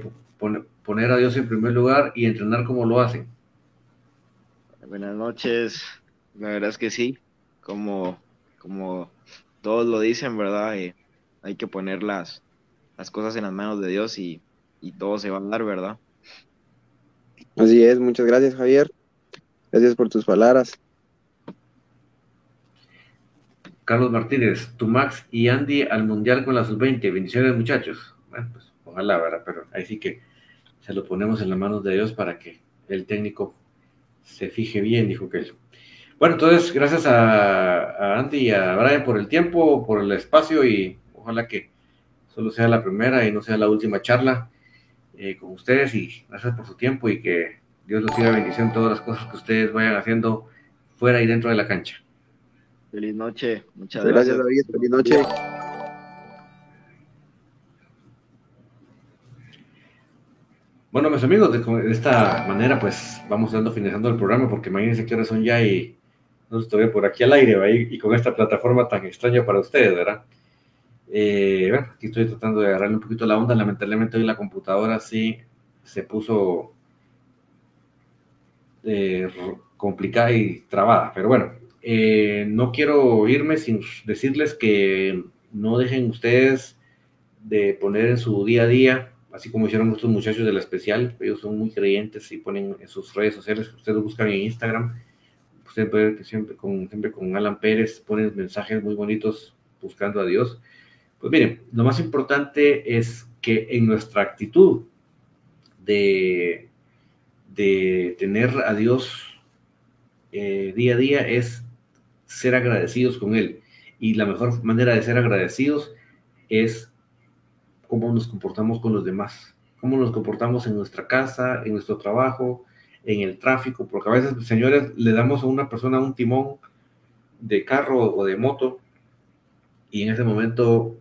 poner a Dios en primer lugar y entrenar como lo hacen. Buenas noches, la verdad es que sí, como, como todos lo dicen, ¿verdad? Eh, hay que poner las, las cosas en las manos de Dios y, todo se va a dar, ¿verdad? Así es, muchas gracias Javier. Gracias por tus palabras. Carlos Martínez, tu Max y Andy al Mundial con la Sub-20. Bendiciones muchachos. Bueno, pues ojalá, ¿verdad? Pero ahí sí que se lo ponemos en las manos de Dios para que el técnico se fije bien, dijo que él. Bueno, entonces, gracias a, a Andy y a Brian por el tiempo, por el espacio y Ojalá que solo sea la primera y no sea la última charla eh, con ustedes y gracias por su tiempo y que Dios los siga bendiciendo todas las cosas que ustedes vayan haciendo fuera y dentro de la cancha. Feliz noche, muchas gracias. David, feliz noche. Bueno, mis amigos, de, esta manera pues vamos dando finalizando el programa porque imagínense qué horas son ya y no estoy por aquí al aire y con esta plataforma tan extraña para ustedes, ¿verdad? Eh, bueno, aquí estoy tratando de agarrarle un poquito la onda. Lamentablemente hoy la computadora sí se puso eh, complicada y trabada. Pero bueno, eh, no quiero irme sin decirles que no dejen ustedes de poner en su día a día, así como hicieron nuestros muchachos de la especial. Ellos son muy creyentes y ponen en sus redes sociales, ustedes buscan en Instagram. Ustedes pueden ver que siempre con, siempre con Alan Pérez ponen mensajes muy bonitos buscando a Dios. Pues miren, lo más importante es que en nuestra actitud de, de tener a Dios eh, día a día es ser agradecidos con Él. Y la mejor manera de ser agradecidos es cómo nos comportamos con los demás, cómo nos comportamos en nuestra casa, en nuestro trabajo, en el tráfico, porque a veces, señores, le damos a una persona un timón de carro o de moto y en ese momento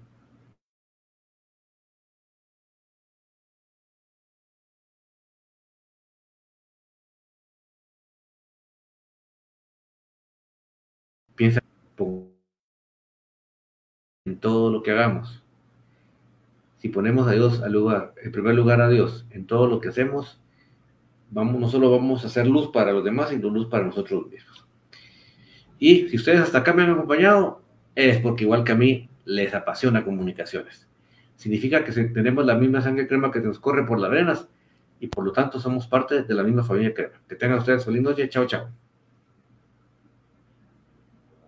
Piensa en todo lo que hagamos. Si ponemos a Dios al lugar, en primer lugar a Dios, en todo lo que hacemos, vamos, no solo vamos a hacer luz para los demás, sino luz para nosotros mismos. Y si ustedes hasta acá me han acompañado, es porque igual que a mí les apasiona comunicaciones. Significa que tenemos la misma sangre crema que nos corre por las venas y por lo tanto somos parte de la misma familia crema. Que tengan ustedes feliz noche. Chao, chao.